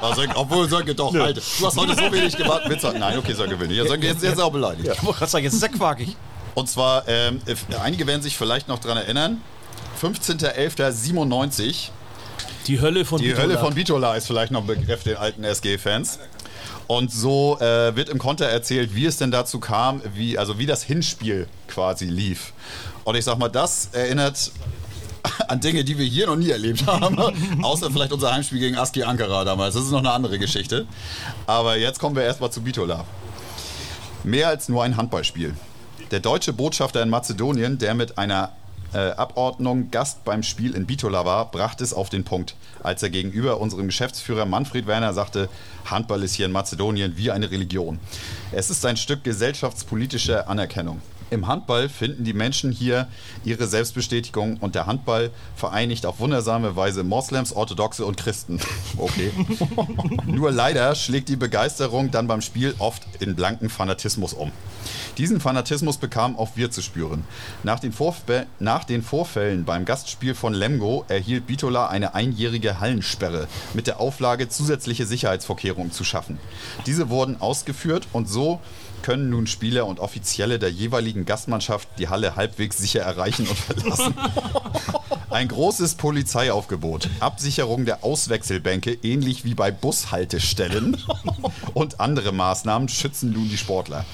Ah, Sönke, obwohl Sönke doch, halt. Du hast heute so wenig gewartet. Witz, nein, okay, Sönke will nicht. Ja, Sönke, jetzt, jetzt auch beleidigt. Ich wollte gerade sagen, jetzt ist er quakig. Und zwar, ähm, einige werden sich vielleicht noch daran erinnern, 15.11.97 Die Hölle von Die Bitola. Hölle von Bitola ist vielleicht noch ein Begriff den alten SG-Fans. Und so äh, wird im Konter erzählt, wie es denn dazu kam, wie, also wie das Hinspiel quasi lief. Und ich sag mal, das erinnert an Dinge, die wir hier noch nie erlebt haben. Außer vielleicht unser Heimspiel gegen Aski Ankara damals. Das ist noch eine andere Geschichte. Aber jetzt kommen wir erstmal zu Bitola. Mehr als nur ein Handballspiel. Der deutsche Botschafter in Mazedonien, der mit einer äh, Abordnung Gast beim Spiel in Bitola war, brachte es auf den Punkt, als er gegenüber unserem Geschäftsführer Manfred Werner sagte, Handball ist hier in Mazedonien wie eine Religion. Es ist ein Stück gesellschaftspolitischer Anerkennung. Im Handball finden die Menschen hier ihre Selbstbestätigung und der Handball vereinigt auf wundersame Weise Moslems, Orthodoxe und Christen. Okay. Nur leider schlägt die Begeisterung dann beim Spiel oft in blanken Fanatismus um. Diesen Fanatismus bekamen auch wir zu spüren. Nach den, nach den Vorfällen beim Gastspiel von Lemgo erhielt Bitola eine einjährige Hallensperre mit der Auflage, zusätzliche Sicherheitsvorkehrungen zu schaffen. Diese wurden ausgeführt und so können nun Spieler und Offizielle der jeweiligen Gastmannschaft die Halle halbwegs sicher erreichen und verlassen. Ein großes Polizeiaufgebot, Absicherung der Auswechselbänke, ähnlich wie bei Bushaltestellen und andere Maßnahmen schützen nun die Sportler.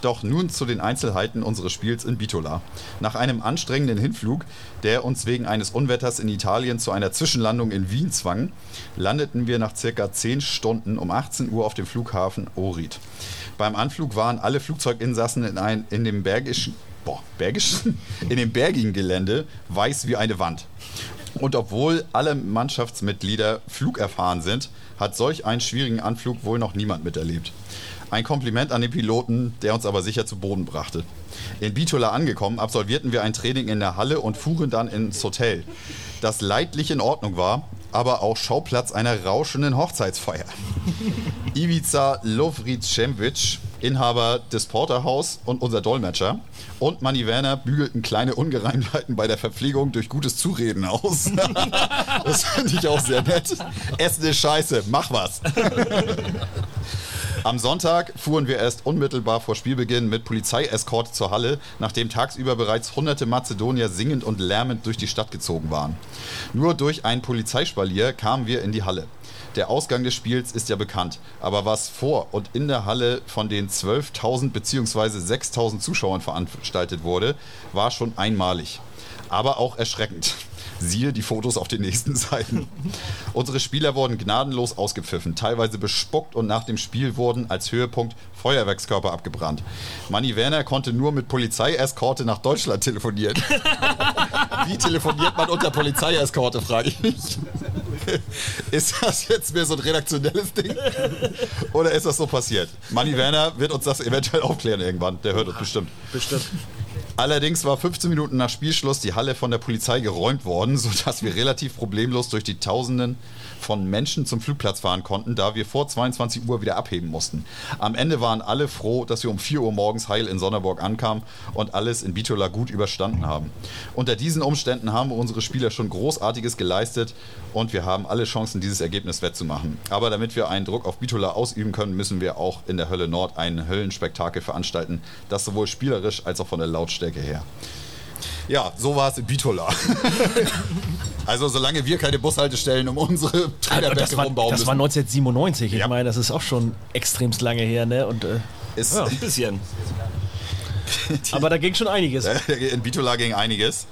Doch nun zu den Einzelheiten unseres Spiels in Bitola. Nach einem anstrengenden Hinflug, der uns wegen eines Unwetters in Italien zu einer Zwischenlandung in Wien zwang, landeten wir nach circa 10 Stunden um 18 Uhr auf dem Flughafen Ohrid. Beim Anflug waren alle Flugzeuginsassen in, ein, in dem bergischen, boah, bergischen, in dem bergigen Gelände weiß wie eine Wand. Und obwohl alle Mannschaftsmitglieder flugerfahren sind, hat solch einen schwierigen Anflug wohl noch niemand miterlebt. Ein Kompliment an den Piloten, der uns aber sicher zu Boden brachte. In Bitola angekommen, absolvierten wir ein Training in der Halle und fuhren dann ins Hotel, das leidlich in Ordnung war, aber auch Schauplatz einer rauschenden Hochzeitsfeier. Ivica Lovricevic, Inhaber des Porterhaus und unser Dolmetscher, und Manny Werner bügelten kleine Ungereimtheiten bei der Verpflegung durch gutes Zureden aus. das finde ich auch sehr nett. Essen ist scheiße, mach was. Am Sonntag fuhren wir erst unmittelbar vor Spielbeginn mit Polizeieskorte zur Halle, nachdem tagsüber bereits hunderte Mazedonier singend und lärmend durch die Stadt gezogen waren. Nur durch ein Polizeispalier kamen wir in die Halle. Der Ausgang des Spiels ist ja bekannt, aber was vor und in der Halle von den 12.000 bzw. 6.000 Zuschauern veranstaltet wurde, war schon einmalig. Aber auch erschreckend. Siehe die Fotos auf den nächsten Seiten. Unsere Spieler wurden gnadenlos ausgepfiffen, teilweise bespuckt und nach dem Spiel wurden als Höhepunkt Feuerwerkskörper abgebrannt. Manni Werner konnte nur mit Polizeieskorte nach Deutschland telefonieren. Wie telefoniert man unter Polizeieskorte, frage ich mich. Ist das jetzt mehr so ein redaktionelles Ding? Oder ist das so passiert? Manni Werner wird uns das eventuell aufklären irgendwann. Der hört uns bestimmt. Bestimmt. Allerdings war 15 Minuten nach Spielschluss die Halle von der Polizei geräumt worden, sodass wir relativ problemlos durch die Tausenden von Menschen zum Flugplatz fahren konnten, da wir vor 22 Uhr wieder abheben mussten. Am Ende waren alle froh, dass wir um 4 Uhr morgens heil in Sonderburg ankamen und alles in Bitola gut überstanden haben. Unter diesen Umständen haben unsere Spieler schon Großartiges geleistet und wir haben alle Chancen, dieses Ergebnis wettzumachen. Aber damit wir einen Druck auf Bitola ausüben können, müssen wir auch in der Hölle Nord ein Höllenspektakel veranstalten, das sowohl spielerisch als auch von der Lautstärke her. Ja, so war es in Bitola. also solange wir keine Bushaltestellen um unsere Trainerbänke das war, rumbauen das war müssen. 1997. Ich Ja. meine, das ist auch schon extremst lange her, ne? Und, äh, Ist, Ein bisschen. aber da ging schon einiges. in Bitola ging einiges.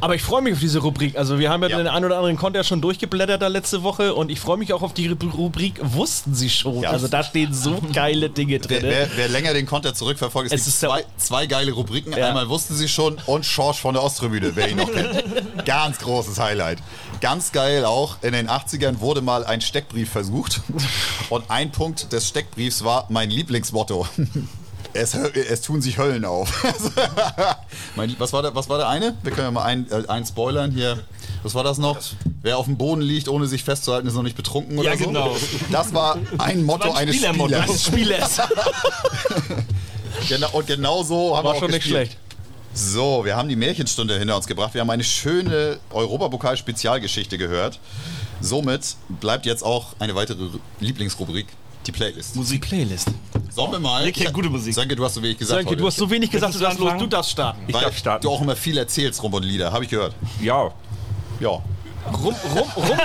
Aber ich freue mich auf diese Rubrik. Also wir haben ja, Ja. den einen oder anderen Konter schon durchgeblättert da letzte Woche und ich freue mich auch auf die Rubrik Wussten Sie schon. Ja. Also da stehen so geile Dinge Wer, drin. wer, wer länger den Konter zurückverfolgt, es, Es ist zwei, zwei geile Rubriken. Ja. Einmal wussten sie schon und Schorsch von der Osttribüne, wer ihn noch kennt. Ganz großes Highlight. Ganz geil auch, in den 80ern wurde mal ein Steckbrief versucht und ein Punkt des Steckbriefs war mein Lieblingsmotto. Es, es tun sich Höllen auf. was, war der, was war der eine? Wir können ja mal einen, äh, einen spoilern hier. Was war das noch? Wer auf dem Boden liegt, ohne sich festzuhalten, ist noch nicht betrunken oder Ja, so. genau. Das war ein Motto war ein eines Spielermotto. Spielers. Spielers. Genau, und genau so haben wir War auch schon nicht gespielt. schlecht. So, wir haben die Märchenstunde hinter uns gebracht. Wir haben eine schöne Europapokal-Spezialgeschichte gehört. Somit bleibt jetzt auch eine weitere Lieblingsrubrik, die Playlist. Musik Playlist. Sollen wir mal? Rick kennt gute Musik. Danke, du hast so wenig gesagt. Danke, du hast so wenig gesagt, du darfst, los, du darfst starten. Ich Weil darf starten. du auch immer viel erzählst rum und Lieder, habe ich gehört. Ja, Ja. Rum, rum, rum.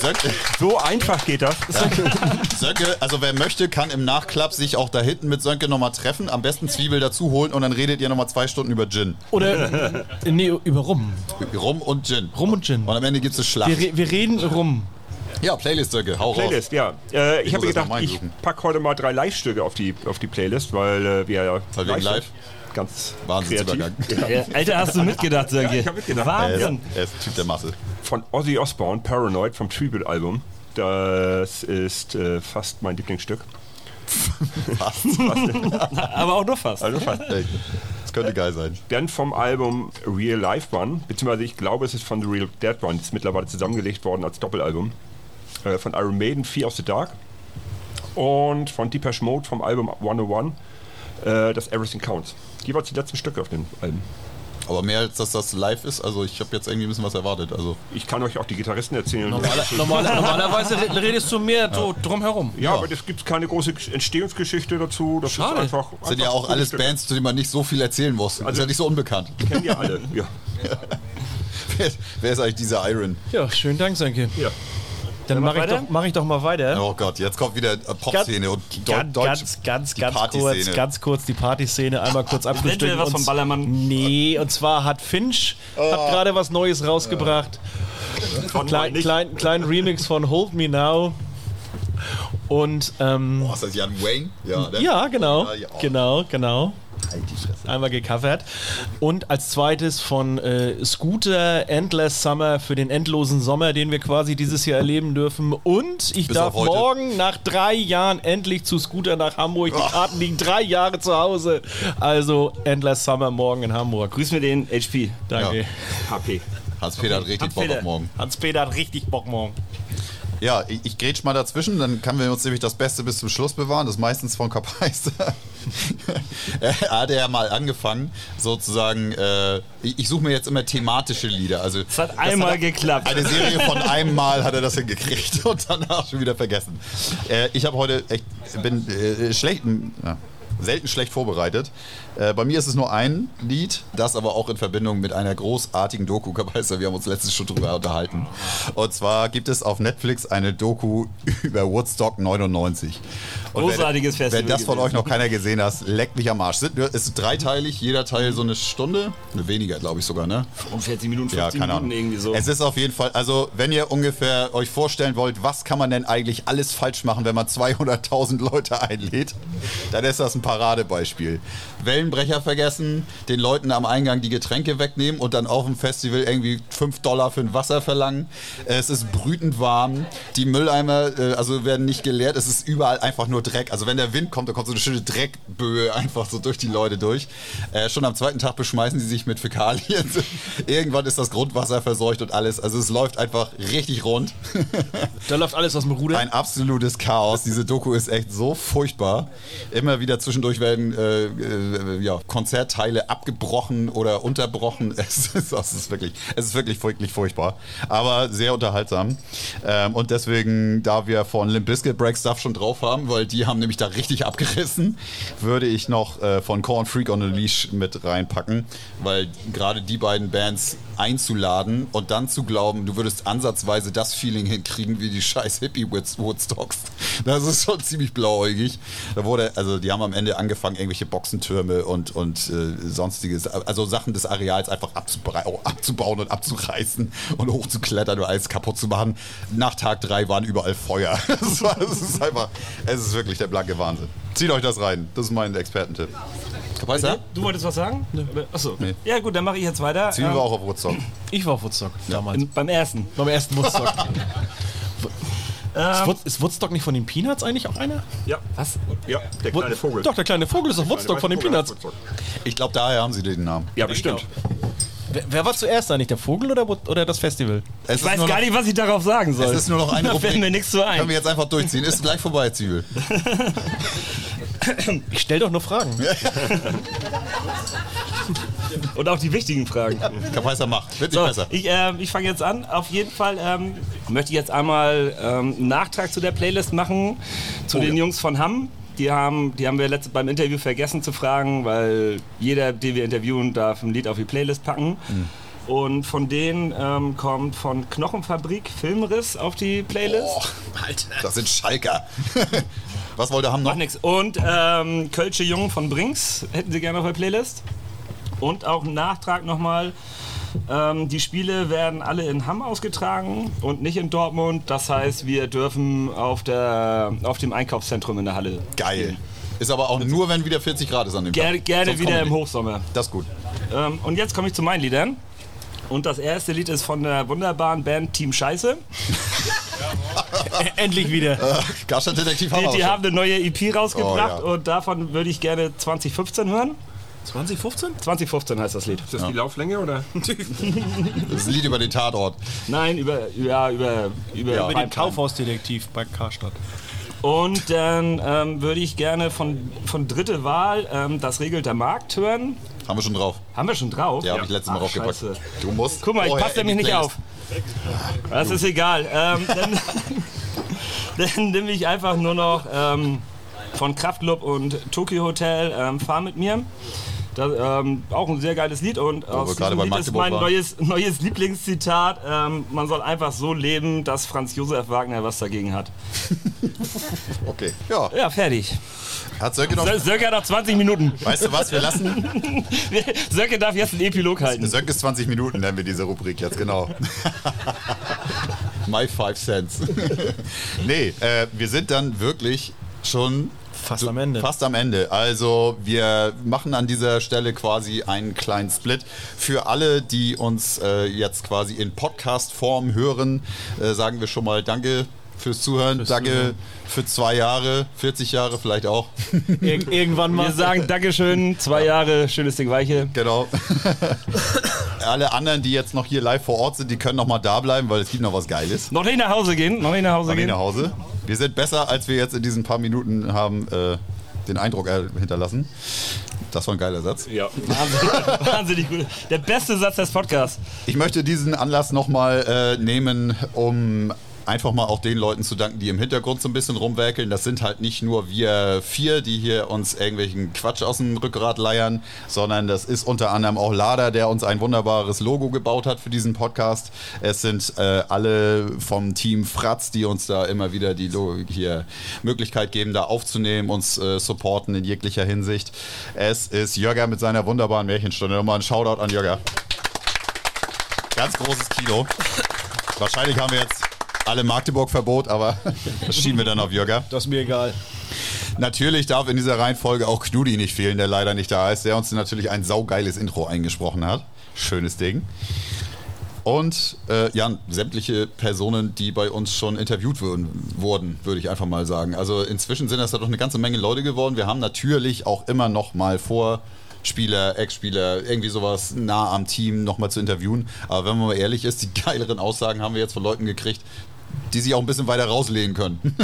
Sönke, so einfach geht das. Sönke, also wer möchte, kann im Nachklapp sich auch da hinten mit Sönke nochmal treffen. Am besten Zwiebel dazu holen und dann redet ihr nochmal zwei Stunden über Gin. Oder, nee, über Rum. Rum und Gin. Rum und Gin. Und am Ende gibt es eine Schlacht. Wir, wir reden Rum. Ja, Playlist, Sönke, hau raus. Playlist, ja. Äh, ich Ich habe gedacht, ich packe heute mal drei Live-Stücke auf die, auf die Playlist, weil äh, wir ja Weil wegen live? sind. Ganz Wahnsinnsübergang. kreativ. Ja, Alter, hast du mitgedacht, Sergej? ich hab mitgedacht. Er ist, Wahnsinn. er ist Typ der Masse. Von Ozzy Osbourne, Paranoid, vom Tribute-Album. Das ist äh, fast mein Lieblingsstück. Aber auch nur fast. Also fast. Ey, Das könnte geil sein. Dann vom Album Real Life One, beziehungsweise ich glaube, es ist von The Real Dead One, das ist mittlerweile zusammengelegt worden als Doppelalbum. Äh, von Iron Maiden, Fear of the Dark. Und von Deepesh Mode vom Album 101, äh, das Everything Counts. Jeweils die letzten Stücke auf den Alben. Aber mehr als dass das live ist, also ich habe jetzt irgendwie ein bisschen was erwartet. Also Ich kann euch auch die Gitarristen erzählen. Normaler, normaler, normalerweise re- redest du mehr so drumherum. Ja, aber es gibt keine große Entstehungsgeschichte dazu. Das Schade. ist einfach. das sind ja auch alles Stücke. Bands, zu denen man nicht so viel erzählen muss. Das ist ja nicht so unbekannt. Kennen ja alle. Ja. Wer, wer ist eigentlich dieser Iron? Ja, schönen Dank, Sönke. ja. Dann mache ich, doch- mach ich doch mal weiter. Oh Gott, jetzt kommt wieder Popszene und Deu Ganz, Deutsch. ganz, ganz, die ganz kurz, Partyszene. ganz kurz die Partyszene einmal kurz. Eventuell was von Ballermann. Nee, und zwar hat Finch hat gerade was Neues rausgebracht. Klein, nicht. klein, kleinen Remix von Hold Me Now. Und ähm, Oh, ist das Jan Wayne? Ja, ne? ja, genau, Ja, ja. genau, genau. Halt die Fresse. Einmal gecovert. Und als zweites von äh, Scooter Endless Summer für den endlosen Sommer, den wir quasi dieses Jahr erleben dürfen. Und ich Bis darf morgen nach drei Jahren endlich zu Scooter nach Hamburg. Die Karten liegen drei Jahre zu Hause. Also Endless Summer morgen in Hamburg. Grüß mir den HP. Danke. Ja. HP. Hans-Peter hat richtig Bock Hans-Peter. auf morgen. Hans-Peter hat richtig Bock morgen. Ja, ich, ich grätsch mal dazwischen, dann können wir uns nämlich das Beste bis zum Schluss bewahren. Das ist meistens von Kapaiser. er hat ja mal angefangen, sozusagen, äh, ich, ich suche mir jetzt immer thematische Lieder. Also, Es hat einmal geklappt. Eine Serie von einem Mal hat er das hingekriegt und danach schon wieder vergessen. Äh, ich habe heute echt, bin äh, schlecht, selten schlecht vorbereitet. Äh, bei mir ist es nur ein Lied, das aber auch in Verbindung mit einer großartigen Doku, Kapaiser, wir haben uns letztens schon drüber unterhalten. Und zwar gibt es auf Netflix eine Doku über Woodstock 99. Und Großartiges wenn, Festival Wenn das von euch noch keiner gesehen hat, leckt mich am Arsch. Es ist dreiteilig, jeder Teil so eine Stunde, eine weniger glaube ich sogar, ne? 45 Minuten, 50 Ja, keine Minuten Ahnung. irgendwie so. Es ist auf jeden Fall, also wenn ihr ungefähr euch vorstellen wollt, was kann man denn eigentlich alles falsch machen, wenn man 200.000 Leute einlädt, dann ist das ein Paradebeispiel. Wellenbrecher vergessen, den Leuten am Eingang die Getränke wegnehmen und dann auf dem Festival irgendwie 5 Dollar für ein Wasser verlangen. Es ist brütend warm, die Mülleimer äh, also werden nicht geleert, es ist überall einfach nur Dreck. Also wenn der Wind kommt, dann kommt so eine schöne Dreckböe einfach so durch die Leute durch. Äh, schon am zweiten Tag beschmeißen sie sich mit Fäkalien. Irgendwann ist das Grundwasser verseucht und alles. Also es läuft einfach richtig rund. Da läuft alles aus dem Ruder. Ein absolutes Chaos. Diese Doku ist echt so furchtbar. Immer wieder zwischendurch werden äh, äh, ja, Konzertteile abgebrochen oder unterbrochen. Es ist, es ist wirklich, es ist wirklich, wirklich furchtbar. Aber sehr unterhaltsam. Ähm, und deswegen, da wir von Limp Bizkit Break Stuff schon drauf haben, weil die haben nämlich da richtig abgerissen, würde ich noch äh, von Corn Freak on a Leash mit reinpacken, weil gerade die beiden Bands einzuladen und dann zu glauben, du würdest ansatzweise das Feeling hinkriegen wie die scheiß Hippie Woods- Woodstocks. Das ist schon ziemlich blauäugig. Da wurde, also die haben am Ende angefangen, irgendwelche Boxentürme und, und äh, sonstiges, also Sachen des Areals einfach oh, abzubauen und abzureißen und hochzuklettern und alles kaputt zu machen. Nach Tag drei waren überall Feuer. Es war- ist einfach, es ist wirklich der blanke Wahnsinn. Zieht euch das rein. Das ist mein Expertentipp. Weißt du? Du wolltest was sagen? Oder- Achso. Nee. Ja gut, dann mache ich jetzt weiter. Ziehen wir Ähm, auch auf Woodstock. Ich war auf Woodstock damals. in- beim ersten. Beim ersten Woodstock. Ähm, ist, Wood, ist Woodstock nicht von den Peanuts eigentlich auch einer? Ja. Was? Ja, der kleine Vogel. Doch, der kleine Vogel ist auf Woodstock von den Peanuts. Ich glaube, daher haben sie den Namen. Ja, bestimmt. Wer, wer war zuerst eigentlich, der Vogel oder, oder das Festival? Es Ich weiß gar nicht, was ich darauf sagen soll. Es ist nur noch eine Da Rubrik. mir nichts so ein. Können wir jetzt einfach durchziehen. Ist gleich vorbei, Zwiebel. Ich stell doch nur Fragen. Und auch die wichtigen Fragen. Kapaiser macht. Wird nicht So, besser. ich, ähm, ich fange jetzt an. Auf jeden Fall ähm, möchte ich jetzt einmal ähm, einen Nachtrag zu der Playlist machen, zu Oh, den ja. Jungs von Hamm. Die haben, die haben wir letzte, beim Interview vergessen zu fragen, weil jeder, den wir interviewen, darf ein Lied auf die Playlist packen. Hm. Und von denen ähm, kommt von Knochenfabrik Filmriss auf die Playlist. Das sind Schalker. Was wollte haben noch? Macht nix. Und ähm, Kölsche Jungen von Brinks hätten sie gerne auf der Playlist. Und auch ein Nachtrag nochmal. Ähm, die Spiele werden alle in Hamm ausgetragen und nicht in Dortmund. Das heißt, wir dürfen auf, der, auf dem Einkaufszentrum in der Halle. Geil. Ist aber auch nur, wenn wieder 40 Grad ist an dem Gerne, Tag. gerne Sonst wieder im. Hochsommer. Das ist gut. Ähm, und jetzt komme ich zu meinen Liedern. Und das erste Lied ist von der wunderbaren Band Team Scheiße. Endlich wieder. Garstadt-Detektiv Die, haben wir die auch haben eine neue EP rausgebracht Oh, ja. und davon würde ich gerne 2015 hören. 2015? 2015 heißt das Lied. Ist das die Lauflänge oder? Das ist ein Lied über den Tatort. Nein, über, ja, über, über, Über den. Kaufhausdetektiv bei Karstadt. Und dann ähm, würde ich gerne von, von dritte Wahl ähm, das regelt der Markt hören. Haben wir schon drauf. Haben wir schon drauf? Ja, habe ich letztes Mal Ach, draufgepackt. scheiße. Du musst. Guck mal, ich passe nämlich nicht auf. Das ist egal. Ähm, dann, dann nehme ich einfach nur noch ähm, von Kraftclub und Tokyo Hotel ähm, Fahr mit mir. Das, ähm, auch ein sehr geiles Lied und aus diesem Lied ist mein neues, neues Lieblingszitat. Ähm, man soll einfach so leben, dass Franz Josef Wagner was dagegen hat. Okay. Ja. Ja, fertig. Hat Sönke noch. Sö- Sönke hat noch 20 Minuten. Weißt du was? Wir lassen. Sönke darf jetzt einen Epilog halten. Sönke ist 20 Minuten, nennen wir diese Rubrik jetzt, genau. My Five Cents. nee, äh, wir sind dann wirklich schon Fast am Ende. Fast am Ende. Also wir machen an dieser Stelle quasi einen kleinen Split. Für alle, die uns äh, jetzt quasi in Podcast-Form hören, äh, sagen wir schon mal Danke fürs Zuhören. Fürs Danke Zuhören. für zwei Jahre, 40 Jahre vielleicht auch. Ir irgendwann mal. Wir sagen Dankeschön, zwei Jahre, schönes Ding Weiche. Genau. Alle anderen, die jetzt noch hier live vor Ort sind, die können noch mal da bleiben, weil es gibt noch was Geiles. Noch nicht nach Hause gehen, noch nicht nach Hause wir gehen. nach Hause. Wir sind besser, als wir jetzt in diesen paar Minuten haben äh, den Eindruck äh, hinterlassen. Das war ein geiler Satz. Ja. Wahnsinnig, wahnsinnig gut. Der beste Satz des Podcasts. Ich möchte diesen Anlass nochmal äh, nehmen, um einfach mal auch den Leuten zu danken, die im Hintergrund so ein bisschen rumwerkeln. Das sind halt nicht nur wir vier, die hier uns irgendwelchen Quatsch aus dem Rückgrat leiern, sondern das ist unter anderem auch Lada, der uns ein wunderbares Logo gebaut hat für diesen Podcast. Es sind äh, alle vom Team Fratz, die uns da immer wieder die Lo hier Möglichkeit geben, da aufzunehmen, uns äh, supporten in jeglicher Hinsicht. Es ist Jörger mit seiner wunderbaren Märchenstunde. Nochmal ein Shoutout an Jörger. Ganz großes Kino. Wahrscheinlich haben wir jetzt alle Magdeburg-Verbot, aber das schieben wir dann auf Jörger. Das ist mir egal. Natürlich darf in dieser Reihenfolge auch Knudi nicht fehlen, der leider nicht da ist, der uns natürlich ein saugeiles Intro eingesprochen hat. Schönes Ding. Und äh, ja, sämtliche Personen, die bei uns schon interviewt wurden, wurden, würde ich einfach mal sagen. Also inzwischen sind das ja doch eine ganze Menge Leute geworden. Wir haben natürlich auch immer noch mal vor, Spieler, Ex-Spieler, irgendwie sowas nah am Team nochmal zu interviewen. Aber wenn man mal ehrlich ist, die geileren Aussagen haben wir jetzt von Leuten gekriegt, die sich auch ein bisschen weiter rauslehnen können.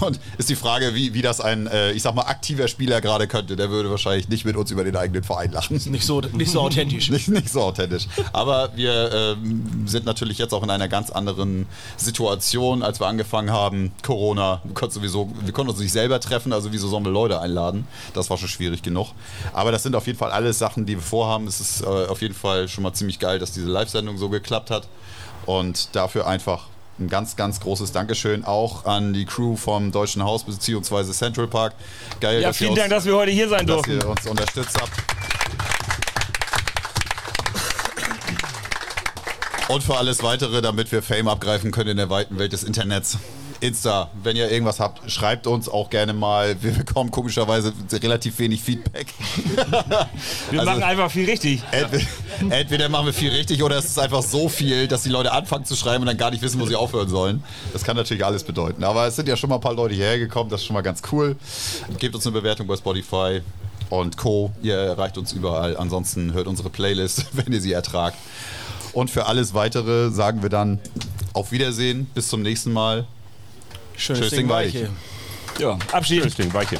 Und ist die Frage, wie, wie das ein, äh, ich sag mal, aktiver Spieler gerade könnte. Der würde wahrscheinlich nicht mit uns über den eigenen Verein lachen. Nicht so, nicht so authentisch. Nicht, nicht so authentisch. Aber wir ähm, sind natürlich jetzt auch in einer ganz anderen Situation, als wir angefangen haben. Corona, wir konnten, sowieso, wir konnten uns nicht selber treffen, also wieso sollen wir Leute einladen? Das war schon schwierig genug. Aber das sind auf jeden Fall alles Sachen, die wir vorhaben. Es ist äh, auf jeden Fall schon mal ziemlich geil, dass diese Live-Sendung so geklappt hat. Und dafür einfach ein ganz, ganz großes Dankeschön auch an die Crew vom Deutschen Haus bzw. Central Park. Geil, Ja, dass vielen Dank, dass wir heute hier sein dass durften. ihr uns unterstützt habt. Und für alles weitere, damit wir Fame abgreifen können in der weiten Welt des Internets. Insta, wenn ihr irgendwas habt, schreibt uns auch gerne mal. Wir bekommen komischerweise relativ wenig Feedback. Wir Also- machen einfach viel richtig. Entweder, entweder machen wir viel richtig oder es ist einfach so viel, dass die Leute anfangen zu schreiben und dann gar nicht wissen, wo sie aufhören sollen. Das kann natürlich alles bedeuten. Aber es sind ja schon mal ein paar Leute hierher gekommen, das ist schon mal ganz cool. Gebt uns eine Bewertung bei Spotify und Co. Ihr erreicht uns überall. Ansonsten hört unsere Playlist, wenn ihr sie ertragt. Und für alles weitere sagen wir dann auf Wiedersehen, bis zum nächsten Mal. Schönes Ding, Ding, Weich. Weiche. Ja, Abschied. Schönes Ding, Weiche.